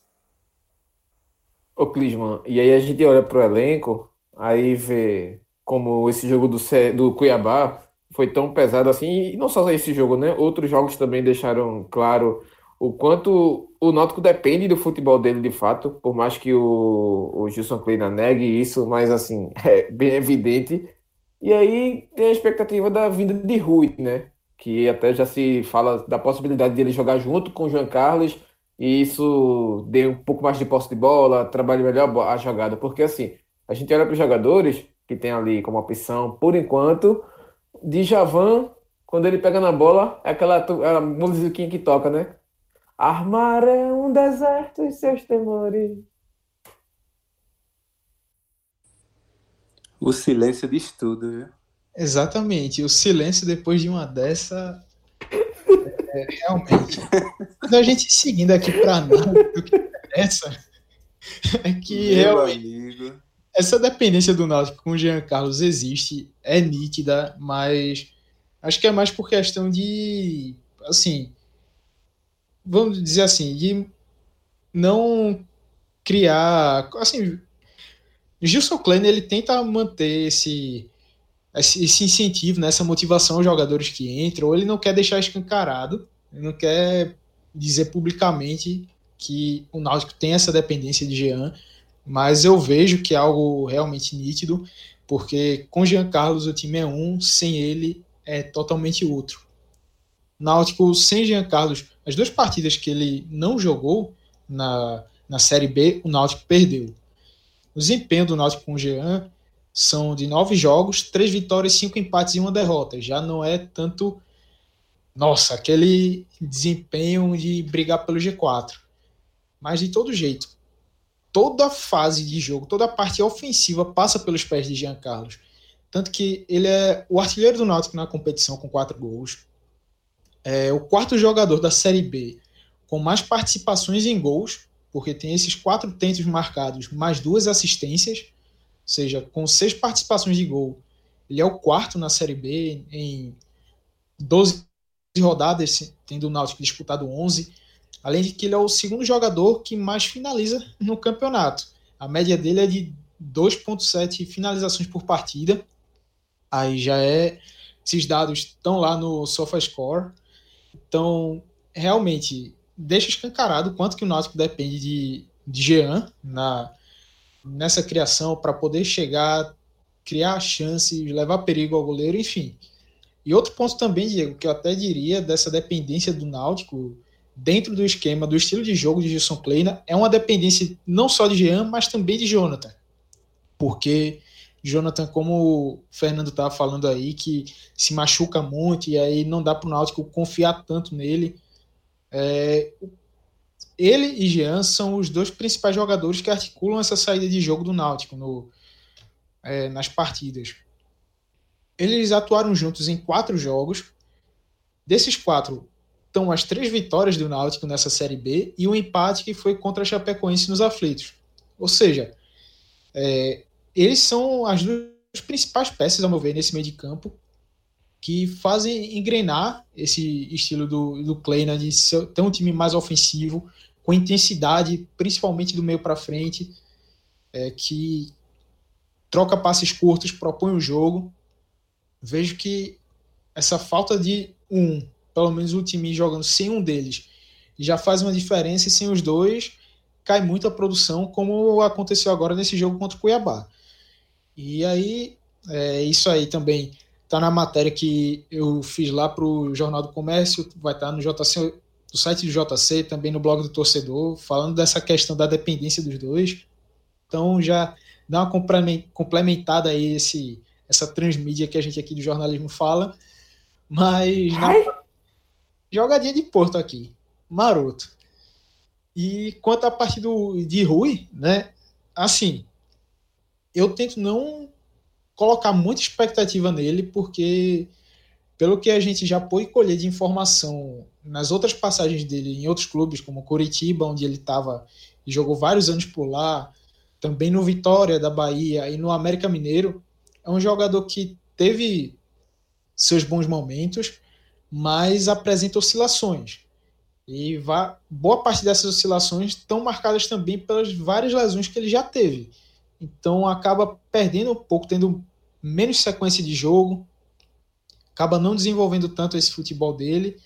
Ô, Clisman, e aí a gente olha para o elenco, aí vê como esse jogo do, do Cuiabá foi tão pesado assim, e não só esse jogo, né? Outros jogos também deixaram claro o quanto o Náutico depende do futebol dele de fato, por mais que o, o Gilson Kleina negue isso, mas assim, [laughs] é bem evidente E aí tem a expectativa da vinda de Rui, né? Que até já se fala da possibilidade de ele jogar junto com o Jean Carlos e isso dê um pouco mais de posse de bola, trabalhe melhor a jogada. Porque assim, a gente olha para os jogadores que tem ali como opção, por enquanto, de Javan, quando ele pega na bola, é aquela, aquela musiquinha que toca, né? Armar é um deserto e seus temores. O silêncio diz tudo, viu? Exatamente. O silêncio depois de uma dessa. É, realmente. [laughs] Mas a gente seguindo aqui para o que interessa é que Meu realmente amigo. essa dependência do Náutico com o Jean Carlos existe, é nítida, mas acho que é mais por questão de, assim, vamos dizer assim, de não criar, assim, Gilson Kleiner ele tenta manter esse, esse, incentivo, né, essa motivação aos jogadores que entram, ele não quer deixar escancarado, ele não quer dizer publicamente que o Náutico tem essa dependência de Jean, mas eu vejo que é algo realmente nítido, porque com Jean Carlos o time é um, sem ele é totalmente outro. Náutico sem Jean Carlos, as duas partidas que ele não jogou na, na Série B, o Náutico perdeu. O desempenho do Náutico com o Jean são de nove jogos, três vitórias, cinco empates e uma derrota. Já não é tanto, nossa, aquele desempenho de brigar pelo G4. Mas de todo jeito, toda fase de jogo, toda a parte ofensiva passa pelos pés de Jean Carlos. Tanto que ele é o artilheiro do Náutico na competição com quatro gols. É o quarto jogador da Série B com mais participações em gols, porque tem esses quatro tentos marcados, mais duas assistências, ou seja, com seis participações de gol. Ele é o quarto na Série B em 12 rodadas, tendo o Náutico disputado 11. Além de que ele é o segundo jogador que mais finaliza no campeonato. A média dele é de 2,7 finalizações por partida. Aí já é. Esses dados estão lá no SofaScore. Então, realmente, deixa escancarado quanto que o Náutico depende de, de Jean na, nessa criação para poder chegar, criar chances, levar perigo ao goleiro, enfim. E outro ponto também, Diego, que eu até diria dessa dependência do Náutico dentro do esquema, do estilo de jogo de Gilson Kleina, é uma dependência não só de Jean, mas também de Jonathan. Porque Jonathan, como o Fernando estava falando aí, que se machuca muito e aí não dá para o Náutico confiar tanto nele. É, ele e Jean são os dois principais jogadores que articulam essa saída de jogo do Náutico no, é, nas partidas. Eles atuaram juntos em quatro jogos. Desses quatro, estão as três vitórias do Náutico nessa Série B e o um empate que foi contra a Chapecoense nos aflitos. Ou seja, é, eles são as duas principais peças, ao meu ver, nesse meio de campo, que fazem engrenar esse estilo do, do Kleina de ser, ter um time mais ofensivo, com intensidade, principalmente do meio para frente, é, que troca passes curtos, propõe o jogo. Vejo que essa falta de um pelo menos o time jogando sem um deles, já faz uma diferença e sem os dois cai muito a produção, como aconteceu agora nesse jogo contra o Cuiabá. E aí, é, isso aí também está na matéria que eu fiz lá para o Jornal do Comércio, vai estar tá no JC, no site do JC, também no blog do torcedor, falando dessa questão da dependência dos dois. Então já dá uma complementada aí esse, essa transmídia que a gente aqui do jornalismo fala. Mas na, jogadinha de Porto aqui, maroto. E quanto à parte do, de Rui, né? Assim, eu tento não colocar muita expectativa nele, porque pelo que a gente já pôde colher de informação nas outras passagens dele em outros clubes, como Curitiba, onde ele estava e jogou vários anos por lá, também no Vitória da Bahia e no América Mineiro, é um jogador que teve seus bons momentos, mas apresenta oscilações. E boa parte dessas oscilações estão marcadas também pelas várias lesões que ele já teve. Então acaba perdendo um pouco, tendo menos sequência de jogo, acaba não desenvolvendo tanto esse futebol dele.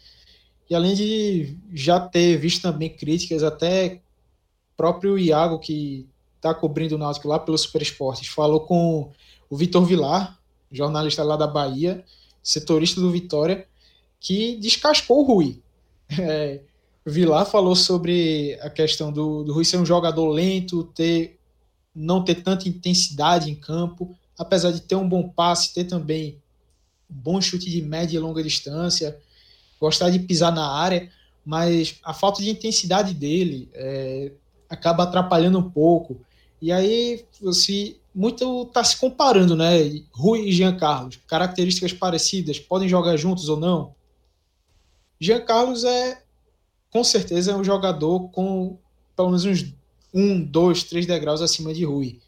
E além de já ter visto também críticas, até próprio Iago, que está cobrindo o Náutico lá pelo Super Esportes, falou com o Vitor Vilar, jornalista lá da Bahia, setorista do Vitória, que descascou o Rui. [laughs] É, Vilar falou sobre a questão do, do Rui ser um jogador lento, ter não ter tanta intensidade em campo, apesar de ter um bom passe, ter também um bom chute de média e longa distância, gostar de pisar na área, mas a falta de intensidade dele é, acaba atrapalhando um pouco. E aí você muito está se comparando, né? Rui e Jean Carlos, características parecidas, podem jogar juntos ou não? Jean Carlos é, com certeza, é um jogador com pelo menos uns um, dois, três degraus acima de Rui.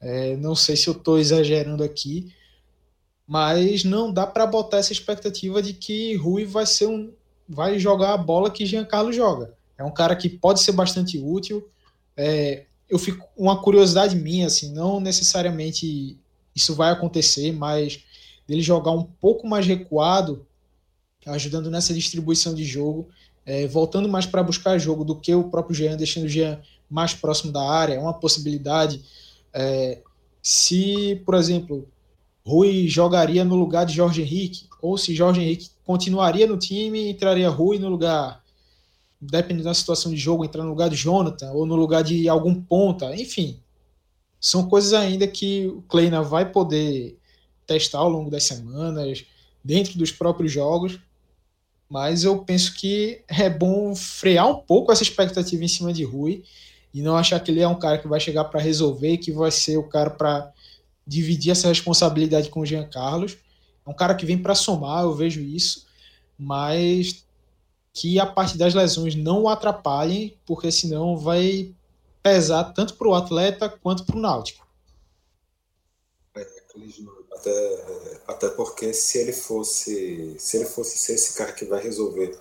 É, não sei se eu estou exagerando aqui, mas não dá para botar essa expectativa de que Rui vai ser um, vai jogar a bola que Jean Carlos joga. É um cara que pode ser bastante útil. É, eu fico uma curiosidade minha, assim, não necessariamente isso vai acontecer, mas dele jogar um pouco mais recuado ajudando nessa distribuição de jogo, é, voltando mais para buscar jogo do que o próprio Jean, deixando o Jean mais próximo da área, é uma possibilidade. É, se, por exemplo, Rui jogaria no lugar de Jorge Henrique, ou se Jorge Henrique continuaria no time e entraria Rui no lugar, dependendo da situação de jogo, entrar no lugar de Jonathan, ou no lugar de algum ponta, enfim. São coisas ainda que o Kleina vai poder testar ao longo das semanas, dentro dos próprios jogos, mas eu penso que é bom frear um pouco essa expectativa em cima de Rui e não achar que ele é um cara que vai chegar para resolver, que vai ser o cara para dividir essa responsabilidade com o Jean Carlos. É um cara que vem para somar, eu vejo isso, mas que a parte das lesões não o atrapalhem, porque senão vai pesar tanto para o atleta quanto para o Náutico. Até, até porque se ele fosse se ele fosse ser esse cara que vai resolver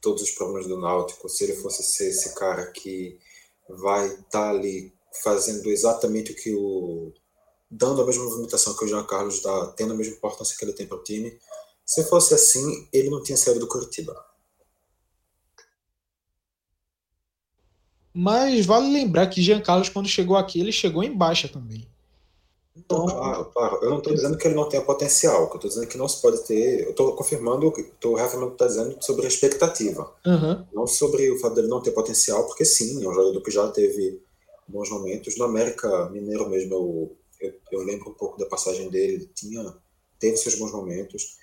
todos os problemas do Náutico, se ele fosse ser esse cara que vai estar tá ali fazendo exatamente o que o dando a mesma movimentação que o Jean Carlos dá, tendo a mesma importância que ele tem para o time. Se fosse assim, ele não tinha saído do Curitiba. Mas vale lembrar que Jean Carlos, quando chegou aqui, ele chegou em baixa também. Então, claro, claro. Eu não estou dizendo que ele não tenha potencial, eu estou dizendo que não se pode ter. Eu estou confirmando, estou reafirmando o que está dizendo sobre a expectativa. Uhum. Não sobre o fato dele não ter potencial, porque sim, é um jogador que já teve bons momentos. No América Mineiro mesmo, eu, eu, eu lembro um pouco da passagem dele, ele tinha, teve seus bons momentos.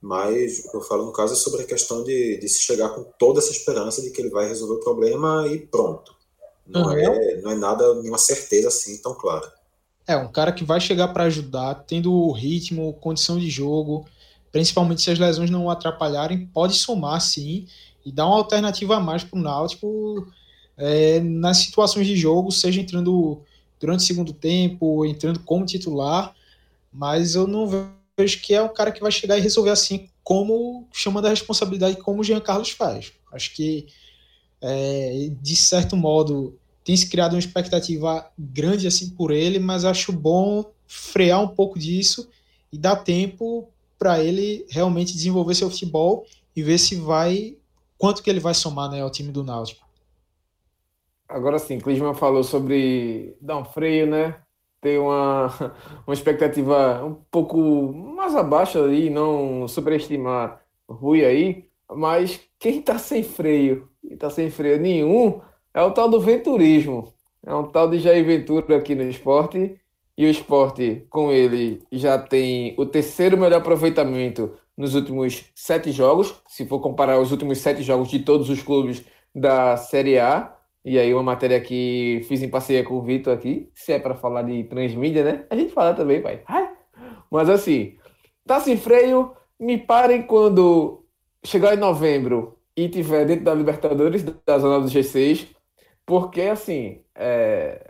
Mas eu falo no caso é sobre a questão de, de se chegar com toda essa esperança de que ele vai resolver o problema e pronto. Não, uhum. é, não é nada, nenhuma certeza assim tão clara. É, um cara que vai chegar para ajudar, tendo ritmo, condição de jogo, principalmente se as lesões não o atrapalharem, pode somar sim e dar uma alternativa a mais para o Náutico é, nas situações de jogo, seja entrando durante o segundo tempo, entrando como titular, mas eu não vejo que é um cara que vai chegar e resolver assim, como chamando a responsabilidade, como o Jean Carlos faz. Acho que, é, de certo modo, tem se criado uma expectativa grande assim por ele, mas acho bom frear um pouco disso e dar tempo para ele realmente desenvolver seu futebol e ver se vai quanto que ele vai somar né, ao time do Náutico. Agora sim, Clisman falou sobre dar um freio, né? Ter uma, [laughs] uma expectativa um pouco mais abaixo ali, não superestimar Rui aí, mas quem tá sem freio e tá sem freio nenhum é o tal do venturismo. É um tal de Jair Ventura aqui no esporte. E o esporte, com ele, já tem o terceiro melhor aproveitamento nos últimos sete jogos. Se for comparar os últimos sete jogos de todos os clubes da Série A. E aí, uma matéria que fiz em parceria com o Vitor aqui. Se é para falar de transmídia, né? A gente fala também, pai. Mas assim, tá sem freio. Me parem quando chegar em novembro e tiver dentro da Libertadores, da zona do G6 porque, assim, [laughs] é...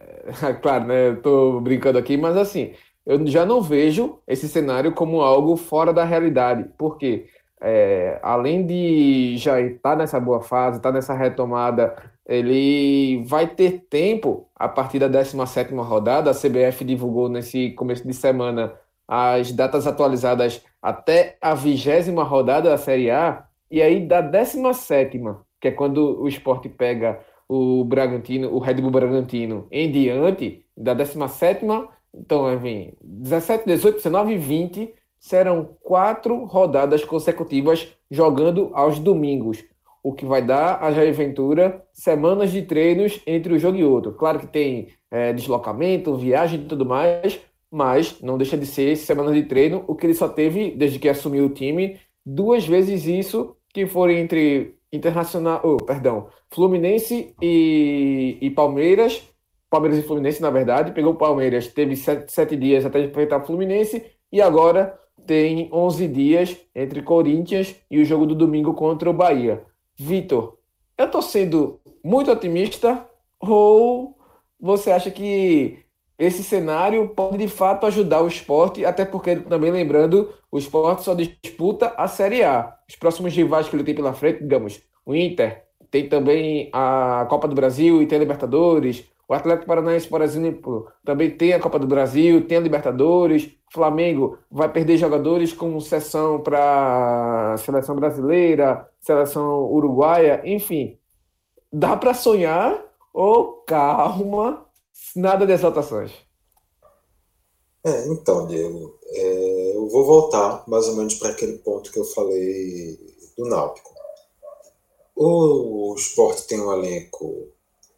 claro, né? Eu tô brincando aqui, mas assim, eu já não vejo esse cenário como algo fora da realidade. Porque, é... além de já estar nessa boa fase, estar nessa retomada, ele vai ter tempo a partir da 17 rodada. A CBF divulgou nesse começo de semana as datas atualizadas até a vigésima rodada da Série A. E aí, da 17, que é quando o esporte pega o Bragantino, o Red Bull Bragantino em diante, da 17 Então, enfim, 17, 18, 19 e 20 serão quatro rodadas consecutivas jogando aos domingos, o que vai dar a Jair Ventura semanas de treinos entre um jogo e outro. Claro que tem é, deslocamento, viagem e tudo mais, mas não deixa de ser semanas de treino, o que ele só teve desde que assumiu o time, duas vezes isso, que foram entre Internacional, oh, perdão, Fluminense e, e Palmeiras, Palmeiras e Fluminense, na verdade, pegou o Palmeiras, teve sete, sete dias até enfrentar o Fluminense, e agora tem 11 dias entre Corinthians e o jogo do domingo contra o Bahia. Vitor, eu estou sendo muito otimista ou você acha que esse cenário pode de fato ajudar o esporte, até porque, também lembrando, o esporte só disputa a Série A. Os próximos rivais que ele tem pela frente, digamos, o Inter, tem também a Copa do Brasil e tem a Libertadores. O Atlético Paranaense, por exemplo, também tem a Copa do Brasil, tem a Libertadores. O Flamengo vai perder jogadores com sessão para seleção brasileira, seleção uruguaia, enfim. Dá para sonhar ou calma, nada de exaltações. É, então, Diego, é, eu vou voltar mais ou menos para aquele ponto que eu falei do Náutico. O, o esporte tem um elenco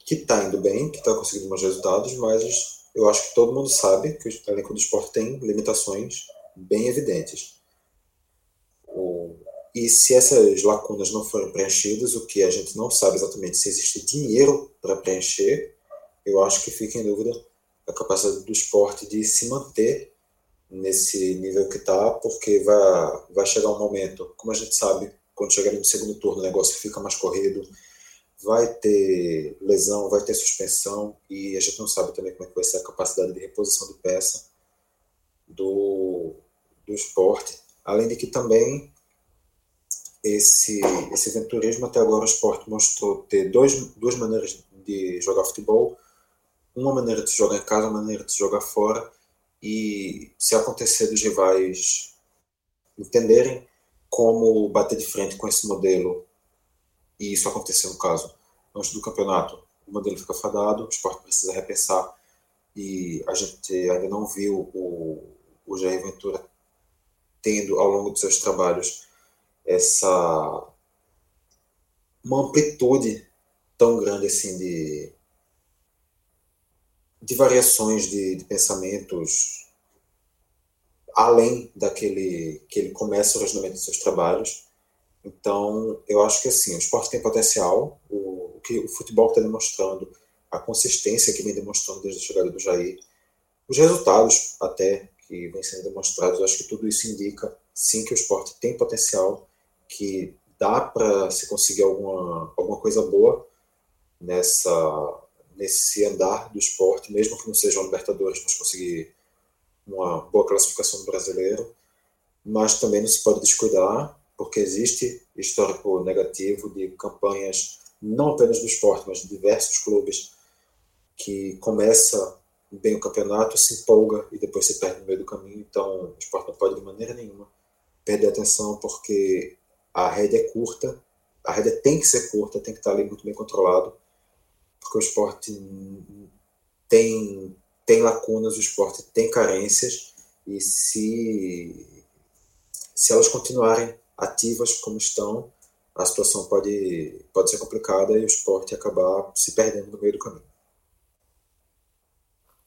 que está indo bem, que está conseguindo bons resultados, mas eu acho que todo mundo sabe que o elenco do esporte tem limitações bem evidentes. O, e se essas lacunas não forem preenchidas, o que a gente não sabe exatamente se existe dinheiro para preencher, eu acho que fica em dúvida a capacidade do esporte de se manter nesse nível que está, porque vai, vai chegar um momento, como a gente sabe, quando chegar no segundo turno o negócio fica mais corrido, vai ter lesão, vai ter suspensão, e a gente não sabe também como é que vai ser a capacidade de reposição de peça do, do esporte. Além de que também esse, esse venturismo até agora o esporte mostrou ter dois, duas maneiras de jogar futebol, uma maneira de jogar em casa, uma maneira de jogar fora, e se acontecer dos rivais entenderem como bater de frente com esse modelo, e isso acontecer no caso, antes do campeonato, o modelo fica fadado, o esporte precisa repensar, e a gente ainda não viu o, o Jair Ventura tendo, ao longo dos seus trabalhos, essa uma amplitude tão grande assim de de variações de, de pensamentos além daquele que ele começa o relacionamento dos seus trabalhos. Então, eu acho que assim, o esporte tem potencial, o, o que o futebol está demonstrando, a consistência que vem demonstrando desde a chegada do Jair, os resultados até que vem sendo demonstrados, acho que tudo isso indica sim que o esporte tem potencial, que dá para se conseguir alguma, alguma coisa boa nessa nesse andar do esporte, mesmo que não seja um Libertadores, mas conseguir uma boa classificação do brasileiro. Mas também não se pode descuidar, porque existe histórico negativo de campanhas, não apenas do esporte, mas de diversos clubes, que começa bem o campeonato, se empolga e depois se perde no meio do caminho. Então, o esporte não pode de maneira nenhuma perder atenção, porque a rede é curta, a rede tem que ser curta, tem que estar ali muito bem controlado porque o esporte tem, tem lacunas, o esporte tem carências, e se, se elas continuarem ativas como estão, a situação pode, pode ser complicada e o esporte acabar se perdendo no meio do caminho.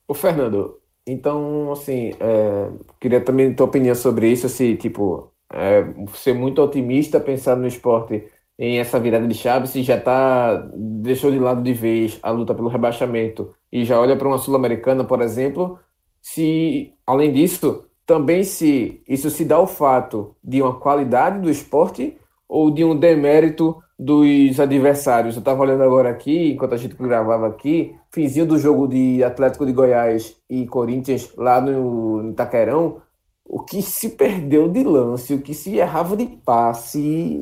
O Fernando, então, assim, é, queria também tua opinião sobre isso, se, tipo, é, ser muito otimista pensar no esporte em essa virada de chave, se já tá deixou de lado de vez a luta pelo rebaixamento e já olha para uma sul-americana, por exemplo, se além disso também se isso se dá o fato de uma qualidade do esporte ou de um demérito dos adversários. Eu estava olhando agora aqui, enquanto a gente gravava aqui, finzinho do jogo de Atlético de Goiás e Corinthians lá no Itaquerão, o que se perdeu de lance, o que se errava de passe,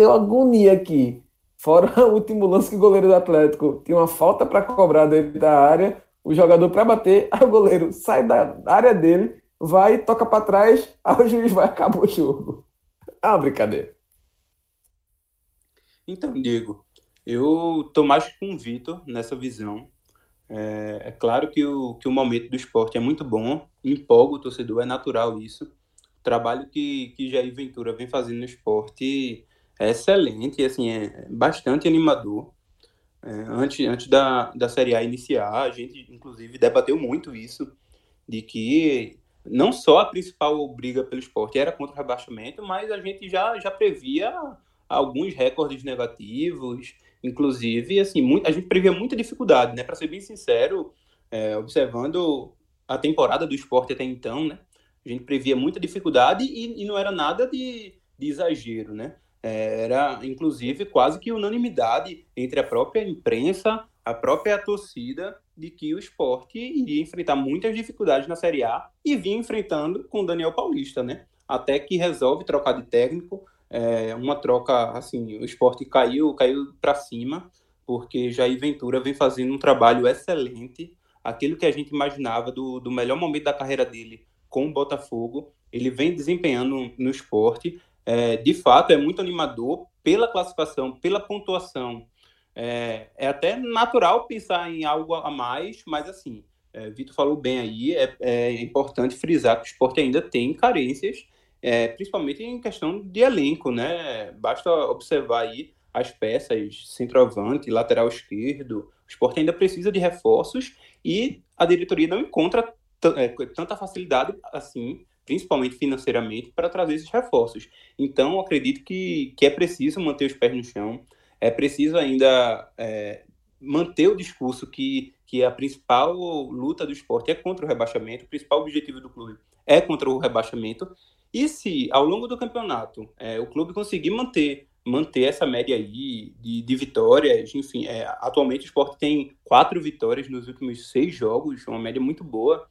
tenho agonia aqui. Fora [laughs] o último lance que o goleiro do Atlético tinha uma falta para cobrar dentro da área, o jogador para bater, [laughs] aí o goleiro sai da área dele, vai, toca para trás, [laughs] aí o juiz vai acabar o jogo. É uma brincadeira. Então, Diego, eu tô mais com o Vitor nessa visão. É, é, claro que o, que o momento do esporte é muito bom, empolga o torcedor, é natural isso. O trabalho que, que Jair Ventura vem fazendo no esporte é excelente, assim, é bastante animador. É, antes antes da, da Série A iniciar, a gente, inclusive, debateu muito isso, de que não só a principal briga pelo esporte era contra o rebaixamento, mas a gente já, já previa alguns recordes negativos, inclusive, assim, muito, a gente previa muita dificuldade, né? Para ser bem sincero, é, observando a temporada do esporte até então, né? A gente previa muita dificuldade e, e não era nada de, de exagero, né? Era, inclusive, quase que unanimidade entre a própria imprensa, a própria torcida, de que o esporte iria enfrentar muitas dificuldades na Série A e vinha enfrentando com o Daniel Paulista, né? Até que resolve trocar de técnico, é, uma troca, assim, o esporte caiu, caiu para cima, porque Jair Ventura vem fazendo um trabalho excelente, aquilo que a gente imaginava do, do melhor momento da carreira dele com o Botafogo, ele vem desempenhando no esporte, é, de fato é muito animador pela classificação, pela pontuação, é, é até natural pensar em algo a mais, mas assim, é, Vitor falou bem aí, é, é, importante frisar que o esporte ainda tem carências, é, principalmente em questão de elenco, né? Basta observar aí as peças centroavante, lateral esquerdo, o esporte ainda precisa de reforços e a diretoria não encontra é, tanta facilidade assim, principalmente financeiramente, para trazer esses reforços. Então, acredito que, que é preciso manter os pés no chão, é preciso ainda é, manter o discurso que, que a principal luta do esporte é contra o rebaixamento, o principal objetivo do clube é contra o rebaixamento. E se ao longo do campeonato é, o clube conseguir manter manter essa média aí de, de vitórias, enfim, é, atualmente o esporte tem quatro vitórias nos últimos seis jogos, uma média muito boa.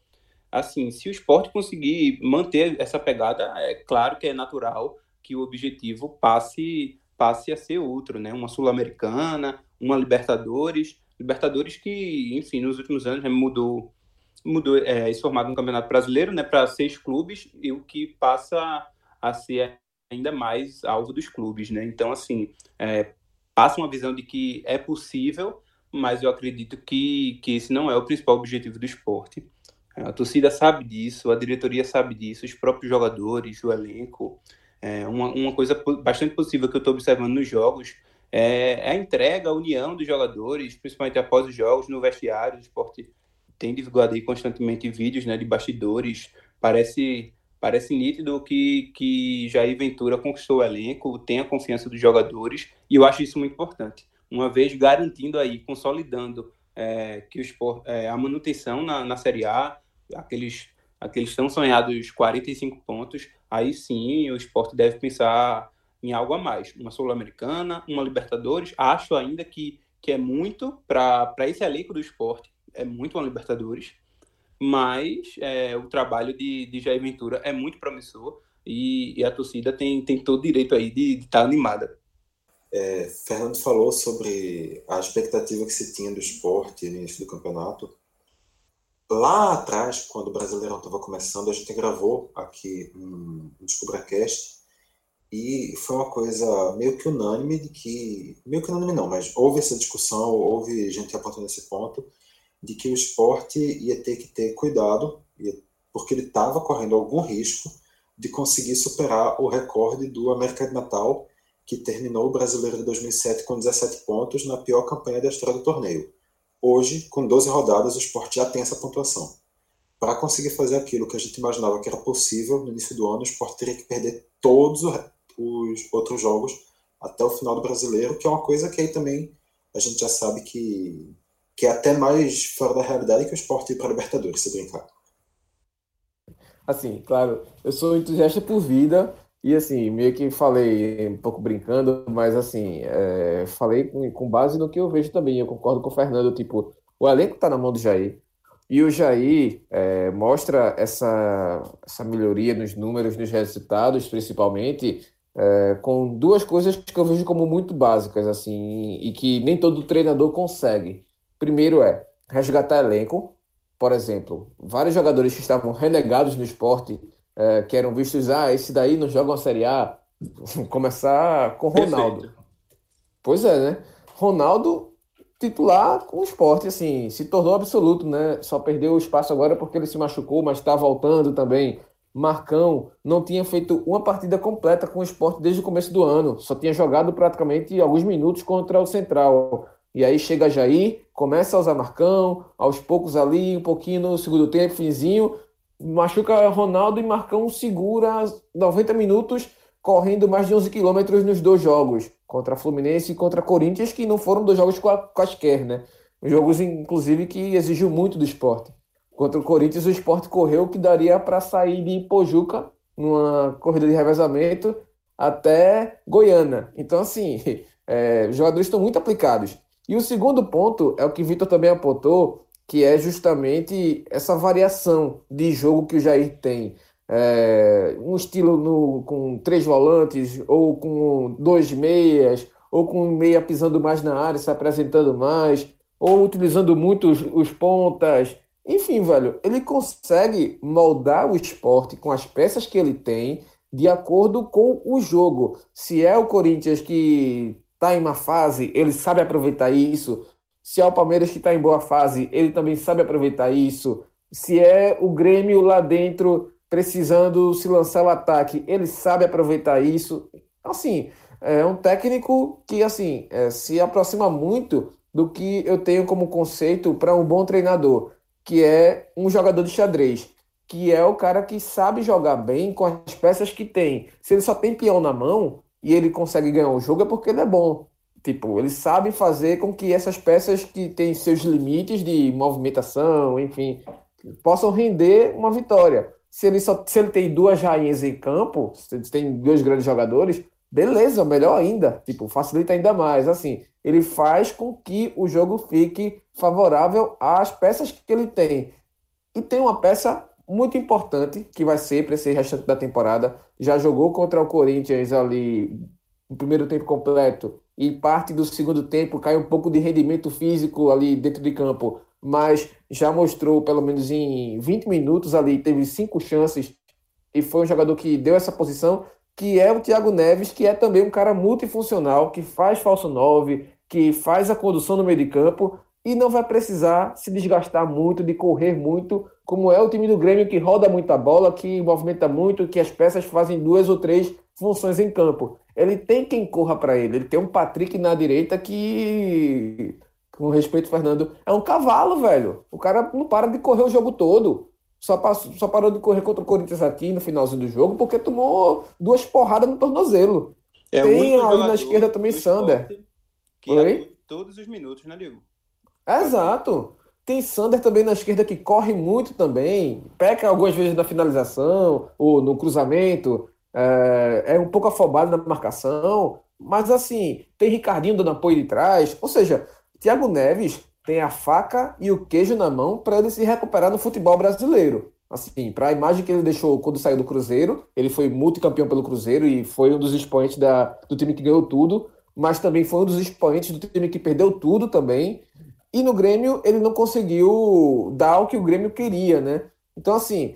Assim, se o esporte conseguir manter essa pegada, é claro que é natural que o objetivo passe passe a ser outro, né? Uma Sul-Americana, uma Libertadores, Libertadores que, enfim, nos últimos anos né, mudou mudou é, esse formato no Campeonato Brasileiro, né, para seis clubes e o que passa a ser ainda mais alvo dos clubes, né? Então, assim, é, passa uma visão de que é possível, mas eu acredito que, que esse não é o principal objetivo do esporte. A torcida sabe disso, a diretoria sabe disso, os próprios jogadores, o elenco. É, uma, uma coisa bastante possível que eu estou observando nos jogos é, é, a entrega, a união dos jogadores, principalmente após os jogos, no vestiário. O esporte tem divulgado aí constantemente vídeos né, de bastidores. Parece, parece nítido que, que Jair Ventura conquistou o elenco, tem a confiança dos jogadores, e eu acho isso muito importante. Uma vez garantindo aí, consolidando é, que o esporte, é, a manutenção na, na Série A, aqueles, aqueles tão sonhados 45 pontos, aí sim o esporte deve pensar em algo a mais. Uma Sul-Americana, uma Libertadores. Acho ainda que, que é muito para esse elenco do esporte, é muito uma Libertadores. Mas é, o trabalho de, de Jair Ventura é muito promissor e, e a torcida tem, tem todo o direito aí de estar tá animada. É, Fernando falou sobre a expectativa que se tinha do esporte no início do campeonato. Lá atrás, quando o Brasileirão estava começando, a gente gravou aqui um, um DescubraCast e foi uma coisa meio que unânime de que, meio que unânime não, mas houve essa discussão, houve gente apontando esse ponto, de que o esporte ia ter que ter cuidado, porque ele estava correndo algum risco de conseguir superar o recorde do América de Natal, que terminou o Brasileiro de 2007 com 17 pontos na pior campanha da história do torneio. Hoje, com 12 rodadas, o esporte já tem essa pontuação. Para conseguir fazer aquilo que a gente imaginava que era possível no início do ano, o esporte teria que perder todos os outros jogos até o final do brasileiro, que é uma coisa que aí também a gente já sabe que, que é até mais fora da realidade que o esporte ir para a Libertadores, se brincar. Assim, claro, eu sou entusiasta por vida, e assim, meio que falei um pouco brincando, mas assim, é, falei com, com, base no que eu vejo também. Eu concordo com o Fernando, tipo, o elenco tá na mão do Jair. E o Jair é, mostra essa, essa melhoria nos números, nos resultados, principalmente, é, com duas coisas que eu vejo como muito básicas, assim, e que nem todo treinador consegue. Primeiro é resgatar elenco. Por exemplo, vários jogadores que estavam renegados no esporte é, que eram vistos, ah, esse daí não joga uma Série A. [laughs] Começar com Ronaldo. Perfeito. Pois é, né? Ronaldo titular com o esporte, assim, se tornou absoluto, né? Só perdeu o espaço agora porque ele se machucou, mas está voltando também. Marcão não tinha feito uma partida completa com o esporte desde o começo do ano, só tinha jogado praticamente alguns minutos contra o Central. E aí chega Jair, começa a usar Marcão, aos poucos ali, um pouquinho no segundo tempo, finzinho, machuca Ronaldo e Marcão segura 90 minutos correndo mais de 11 quilômetros nos dois jogos, contra Fluminense e contra Corinthians, que não foram dois jogos quaisquer, né? Jogos, inclusive, que exigiu muito do esporte. Contra o Corinthians, o esporte correu que daria para sair de Pojuca, numa corrida de revezamento, até Goiânia. Então, assim, [laughs] é, os jogadores estão muito aplicados. E o segundo ponto é o que Vitor também apontou, que é justamente essa variação de jogo que o Jair tem é, um estilo no, com três volantes, ou com dois meias, ou com meia pisando mais na área, se apresentando mais, ou utilizando muito os, os pontas. Enfim, velho, ele consegue moldar o esporte com as peças que ele tem de acordo com o jogo. Se é o Corinthians que está em uma fase, ele sabe aproveitar isso. Se é o Palmeiras que está em boa fase, ele também sabe aproveitar isso. Se é o Grêmio lá dentro precisando se lançar o ataque, ele sabe aproveitar isso. Assim, é um técnico que assim é, se aproxima muito do que eu tenho como conceito para um bom treinador, que é um jogador de xadrez, que é o cara que sabe jogar bem com as peças que tem. Se ele só tem peão na mão e ele consegue ganhar o jogo é porque ele é bom. Tipo, ele sabe fazer com que essas peças que têm seus limites de movimentação, enfim, possam render uma vitória. Se ele, só, se ele tem duas rainhas em campo, se ele tem dois grandes jogadores, beleza, melhor ainda. Tipo, facilita ainda mais. Assim, ele faz com que o jogo fique favorável às peças que ele tem. E tem uma peça muito importante que vai ser para esse restante da temporada. Já jogou contra o Corinthians ali no primeiro tempo completo e parte do segundo tempo cai um pouco de rendimento físico ali dentro de campo mas já mostrou, pelo menos em 20 minutos ali, teve cinco chances e foi um jogador que deu essa posição, que é o Thiago Neves, que é também um cara multifuncional, que faz falso 9, que faz a condução no meio de campo e não vai precisar se desgastar muito, de correr muito, como é o time do Grêmio que roda muita bola, que movimenta muito, que as peças fazem duas ou três funções em campo. Ele tem quem corra para ele. Ele tem um Patrick na direita que com respeito, Fernando, é um cavalo, velho. O cara não para de correr o jogo todo. Só, passou, só parou de correr contra o Corinthians aqui no finalzinho do jogo porque tomou duas porradas no tornozelo. É Tem ali na esquerda também Sander. Que Oi? todos os minutos, né, Diego? Exato. Tem Sander também na esquerda que corre muito também, peca algumas vezes na finalização ou no cruzamento, é, é um pouco afobado na marcação, mas assim, tem Ricardinho dando apoio de trás, ou seja, Thiago Neves tem a faca e o queijo na mão para ele se recuperar no futebol brasileiro. Assim, para a imagem que ele deixou quando saiu do Cruzeiro, ele foi multicampeão pelo Cruzeiro e foi um dos expoentes da, do time que ganhou tudo, mas também foi um dos expoentes do time que perdeu tudo também. E no Grêmio ele não conseguiu dar o que o Grêmio queria, né? Então, assim,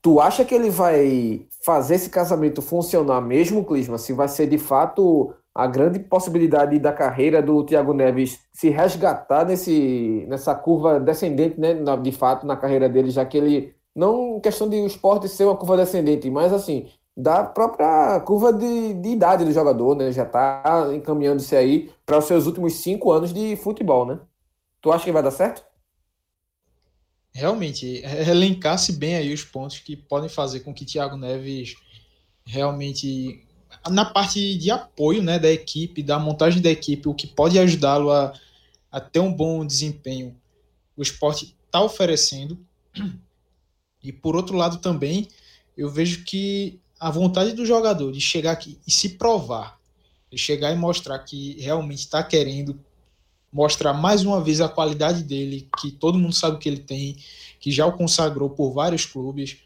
tu acha que ele vai fazer esse casamento funcionar mesmo, Clisma? Se vai ser de fato a grande possibilidade da carreira do Thiago Neves se resgatar nesse, nessa curva descendente, né, de fato, na carreira dele, já que ele, não questão de o esporte ser uma curva descendente, mas assim, da própria curva de, de idade do jogador, né, já está encaminhando-se aí para os seus últimos cinco anos de futebol, né? Tu acha que vai dar certo? Realmente, elencar-se bem aí os pontos que podem fazer com que Thiago Neves realmente na parte de apoio né, da equipe, da montagem da equipe, o que pode ajudá-lo a, a ter um bom desempenho, o esporte está oferecendo. E por outro lado também, eu vejo que a vontade do jogador de chegar aqui e se provar, de chegar e mostrar que realmente está querendo mostrar mais uma vez a qualidade dele, que todo mundo sabe que ele tem, que já o consagrou por vários clubes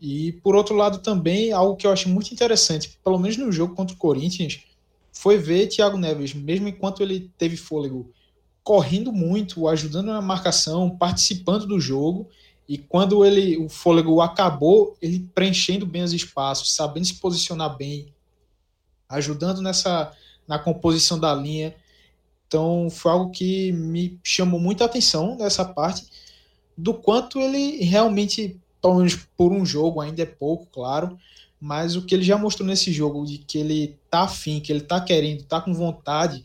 e por outro lado também, algo que eu acho muito interessante, pelo menos no jogo contra o Corinthians, foi ver Thiago Neves, mesmo enquanto ele teve fôlego, correndo muito, ajudando na marcação, participando do jogo, e quando ele o fôlego acabou, ele preenchendo bem os espaços, sabendo se posicionar bem, ajudando nessa na composição da linha. Então foi algo que me chamou muita atenção nessa parte do quanto ele realmente, pelo menos por um jogo, ainda é pouco, claro, mas o que ele já mostrou nesse jogo de que ele tá afim, que ele tá querendo, tá com vontade,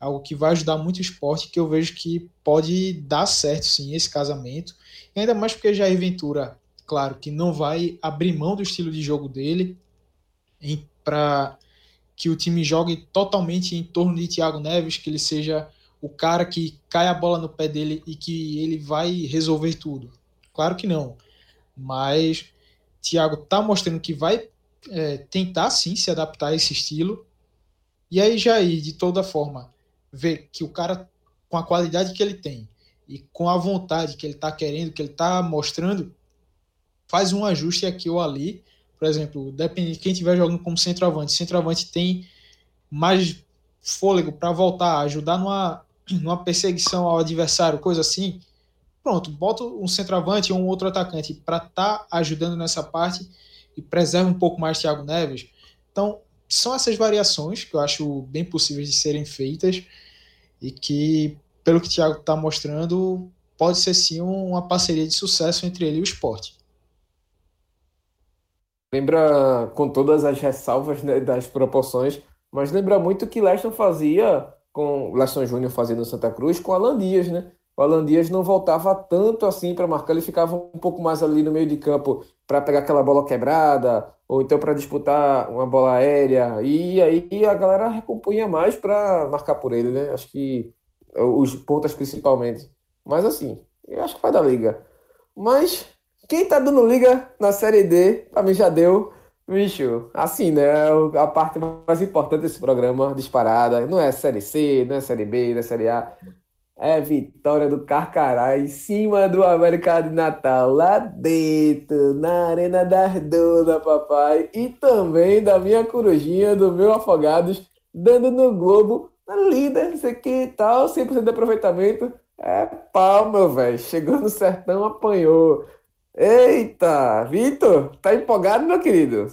algo que vai ajudar muito o esporte, que eu vejo que pode dar certo sim esse casamento. E ainda mais porque Jair Ventura, claro, que não vai abrir mão do estilo de jogo dele para que o time jogue totalmente em torno de Thiago Neves, que ele seja o cara que cai a bola no pé dele e que ele vai resolver tudo. Claro que não. Mas Thiago tá mostrando que vai é, tentar sim se adaptar a esse estilo. E aí Jair, de toda forma, ver que o cara com a qualidade que ele tem e com a vontade que ele tá querendo, que ele tá mostrando, faz um ajuste aqui ou ali. Por exemplo, depende de quem estiver jogando como centroavante. Centroavante tem mais fôlego para voltar, ajudar numa numa perseguição ao adversário, coisa assim, pronto, bota um centroavante ou um outro atacante para estar tá ajudando nessa parte e preserva um pouco mais Thiago Neves. Então, são essas variações que eu acho bem possíveis de serem feitas e que, pelo que o Thiago está mostrando, pode ser sim uma parceria de sucesso entre ele e o esporte. Lembra, com todas as ressalvas né, das proporções, mas lembra muito o que Leston fazia com Leston Júnior fazendo no Santa Cruz com Alan Dias, né? O Alan Dias não voltava tanto assim para marcar, ele ficava um pouco mais ali no meio de campo para pegar aquela bola quebrada, ou então para disputar uma bola aérea, e aí a galera recompunha mais para marcar por ele, né? Acho que os pontas principalmente. Mas assim, eu acho que vai dar liga. Mas quem tá dando liga na Série D, pra mim já deu. Bicho, assim, né? A parte mais importante desse programa, disparada, não é Série C, não é Série B, não é Série A. É vitória do Carcará em cima do América de Natal, lá dentro, na Arena das Dunas, papai. E também da minha corujinha, do meu Afogados, dando no Globo, na líder, não sei o que tal, 100% de aproveitamento. É pau, meu velho. Chegou no sertão, apanhou. Eita, Vitor, tá empolgado, meu querido?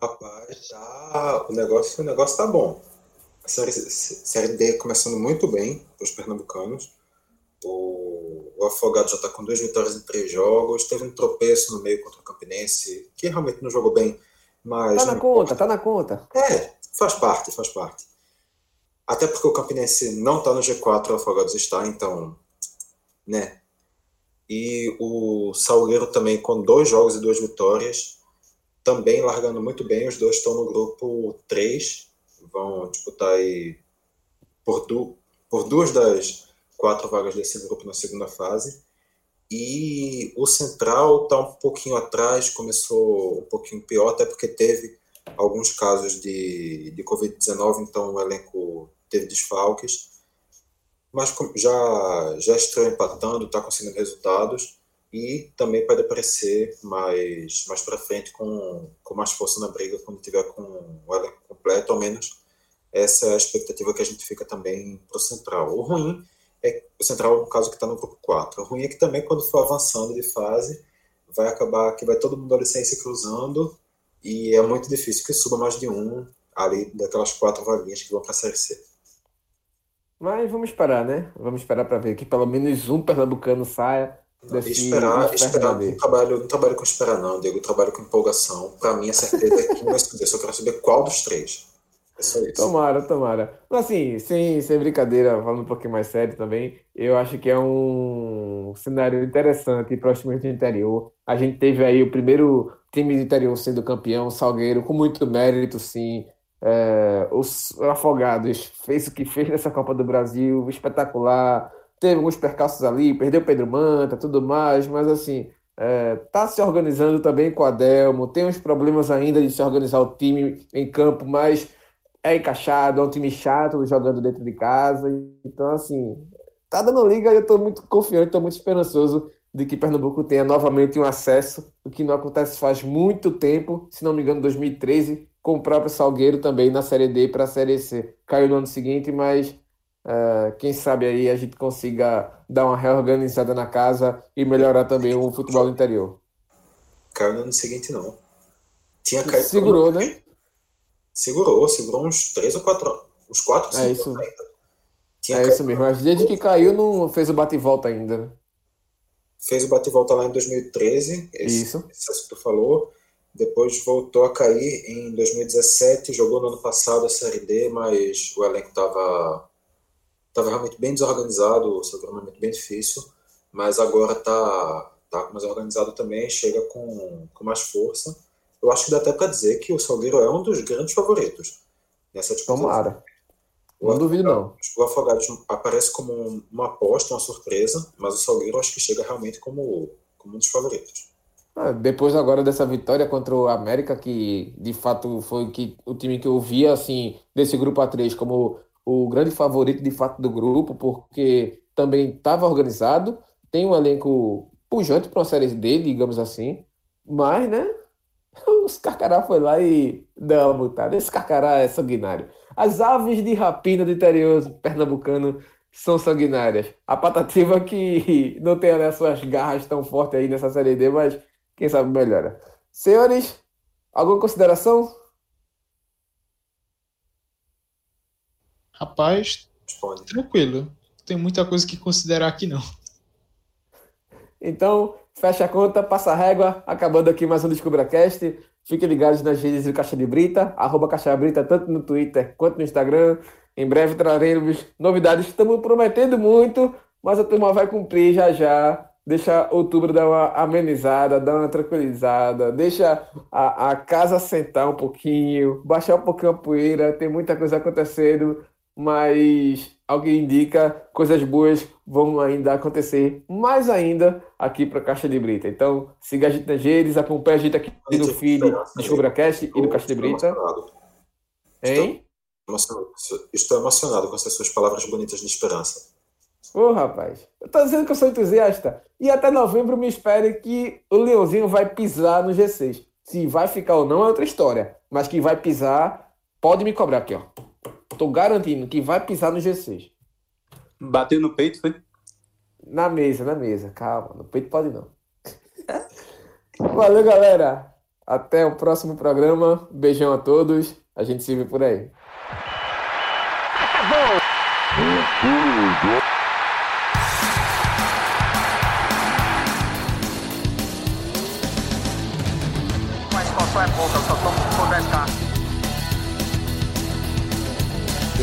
Rapaz, tá, o negócio, o negócio tá bom. A série, série D começando muito bem para os pernambucanos. O, o Afogado já está com duas vitórias em três jogos. Teve um tropeço no meio contra o Campinense, que realmente não jogou bem, mas. Tá na conta, tá na conta. É, faz parte, faz parte. Até porque o Campinense não está no G4, o Afogados está, então, né, e o Salgueiro também com dois jogos e duas vitórias, também largando muito bem. Os dois estão no grupo 3, vão disputar aí por, du por duas das quatro vagas desse grupo na segunda fase. E o Central está um pouquinho atrás, começou um pouquinho pior, até porque teve alguns casos de, de Covid-19, então o elenco teve desfalques mas já, já estreou empatando, está conseguindo resultados e também pode aparecer mais, mais para frente com, com mais força na briga quando tiver com o elenco completo, ao menos essa é a expectativa que a gente fica também para o Central. O ruim é o Central, no caso, que está no grupo 4. O ruim é que também quando for avançando de fase, vai acabar que vai todo mundo ali sem se cruzando e é muito difícil que suba mais de um ali daquelas quatro vaguinhas que vão para a Série C. Mas vamos esperar, né? Vamos esperar para ver que pelo menos um pernambucano saia esperar, esperar não trabalho, não trabalho com esperar não, Diego, eu trabalho com empolgação. Para mim a certeza é que vai escolher, só quero saber qual dos três. É só isso. Tomara, tomara. Mas assim, sem, sem brincadeira, falando um pouquinho mais sério também, eu acho que é um cenário interessante para os times do interior. A gente teve aí o primeiro time do interior sendo campeão, Salgueiro, com muito mérito, sim. É, os Afogados fez o que fez nessa Copa do Brasil, espetacular. Teve alguns percalços ali, perdeu Pedro Manta, tudo mais, mas assim, é, tá se organizando também com a Delmo. Tem uns problemas ainda de se organizar o time em campo, mas é encaixado, é um time chato jogando dentro de casa. Então, assim, tá dando liga e eu tô muito confiante, tô muito esperançoso de que Pernambuco tenha novamente um acesso, o que não acontece faz muito tempo, se não me engano, 2013 com o próprio Salgueiro também na Série D para a Série C. Caiu no ano seguinte, mas uh, quem sabe aí a gente consiga dar uma reorganizada na casa e melhorar também o futebol interior. Caiu no ano seguinte, não. Tinha caído. Segurou, né? Segurou, segurou uns três ou quatro Os quatro É isso. é isso mesmo. Mas desde que caiu, não fez o bate-volta ainda, né? Fez o bate-volta lá em 2013, esse, Isso. esse que tu falou. Depois voltou a cair em 2017, jogou no ano passado a Série D, mas o elenco estava tava realmente bem desorganizado, o seu treinamento bem difícil, mas agora está tá mais organizado também, chega com, com mais força. Eu acho que dá até para dizer que o Salgueiro é um dos grandes favoritos nessa disputa. Tomara. Não duvido, não. O Afogados aparece como um- uma aposta, uma surpresa, mas o Salgueiro acho que chega realmente como, como um dos favoritos. Ah, Depois agora dessa vitória contra o América, que de fato foi que, o time que eu via assim, desse grupo A3 como o grande favorito de fato do grupo, porque também estava organizado, tem um elenco pujante para uma série D, digamos assim, mas né, [laughs] os Carcará foi lá e deu uma mutada. Esse Carcará é sanguinário. As aves de rapina do interior pernambucano são sanguinárias. A Patativa que [laughs] não tem né, suas garras tão fortes aí nessa série D, mas quem sabe melhora. Senhores, alguma consideração? Rapaz, Responde. tranquilo. Não tem muita coisa que considerar aqui, não. Então, fecha a conta, passa a régua, acabando aqui mais um DescubraCast. Fiquem ligados nas redes do Caixa de Brita, arroba Caixa de Brita, tanto no Twitter quanto no Instagram. Em breve traremos novidades. Estamos prometendo muito, mas a turma vai cumprir já já. Deixa outubro dar uma amenizada, dar uma tranquilizada, deixa a, a casa sentar um pouquinho, baixar um pouquinho a poeira. Tem muita coisa acontecendo, mas alguém indica coisas boas vão ainda acontecer mais ainda aqui para Caixa de Brita. Então, siga a gente nas redes, acompanhe a gente aqui no feed DescubraCast e no Caixa de Brita. Hein? Emocionado. Estou emocionado com essas suas palavras bonitas de esperança. Ô, rapaz, eu tô dizendo que eu sou entusiasta. E até novembro me espere que o Leãozinho vai pisar no G6. Se vai ficar ou não é outra história. Mas que vai pisar, pode me cobrar aqui, ó. Tô garantindo que vai pisar no G6. Bateu no peito, foi? Na mesa, na mesa. Calma, no peito pode não. [laughs] Valeu, galera. Até o próximo programa. Beijão a todos. A gente se vê por aí. Mas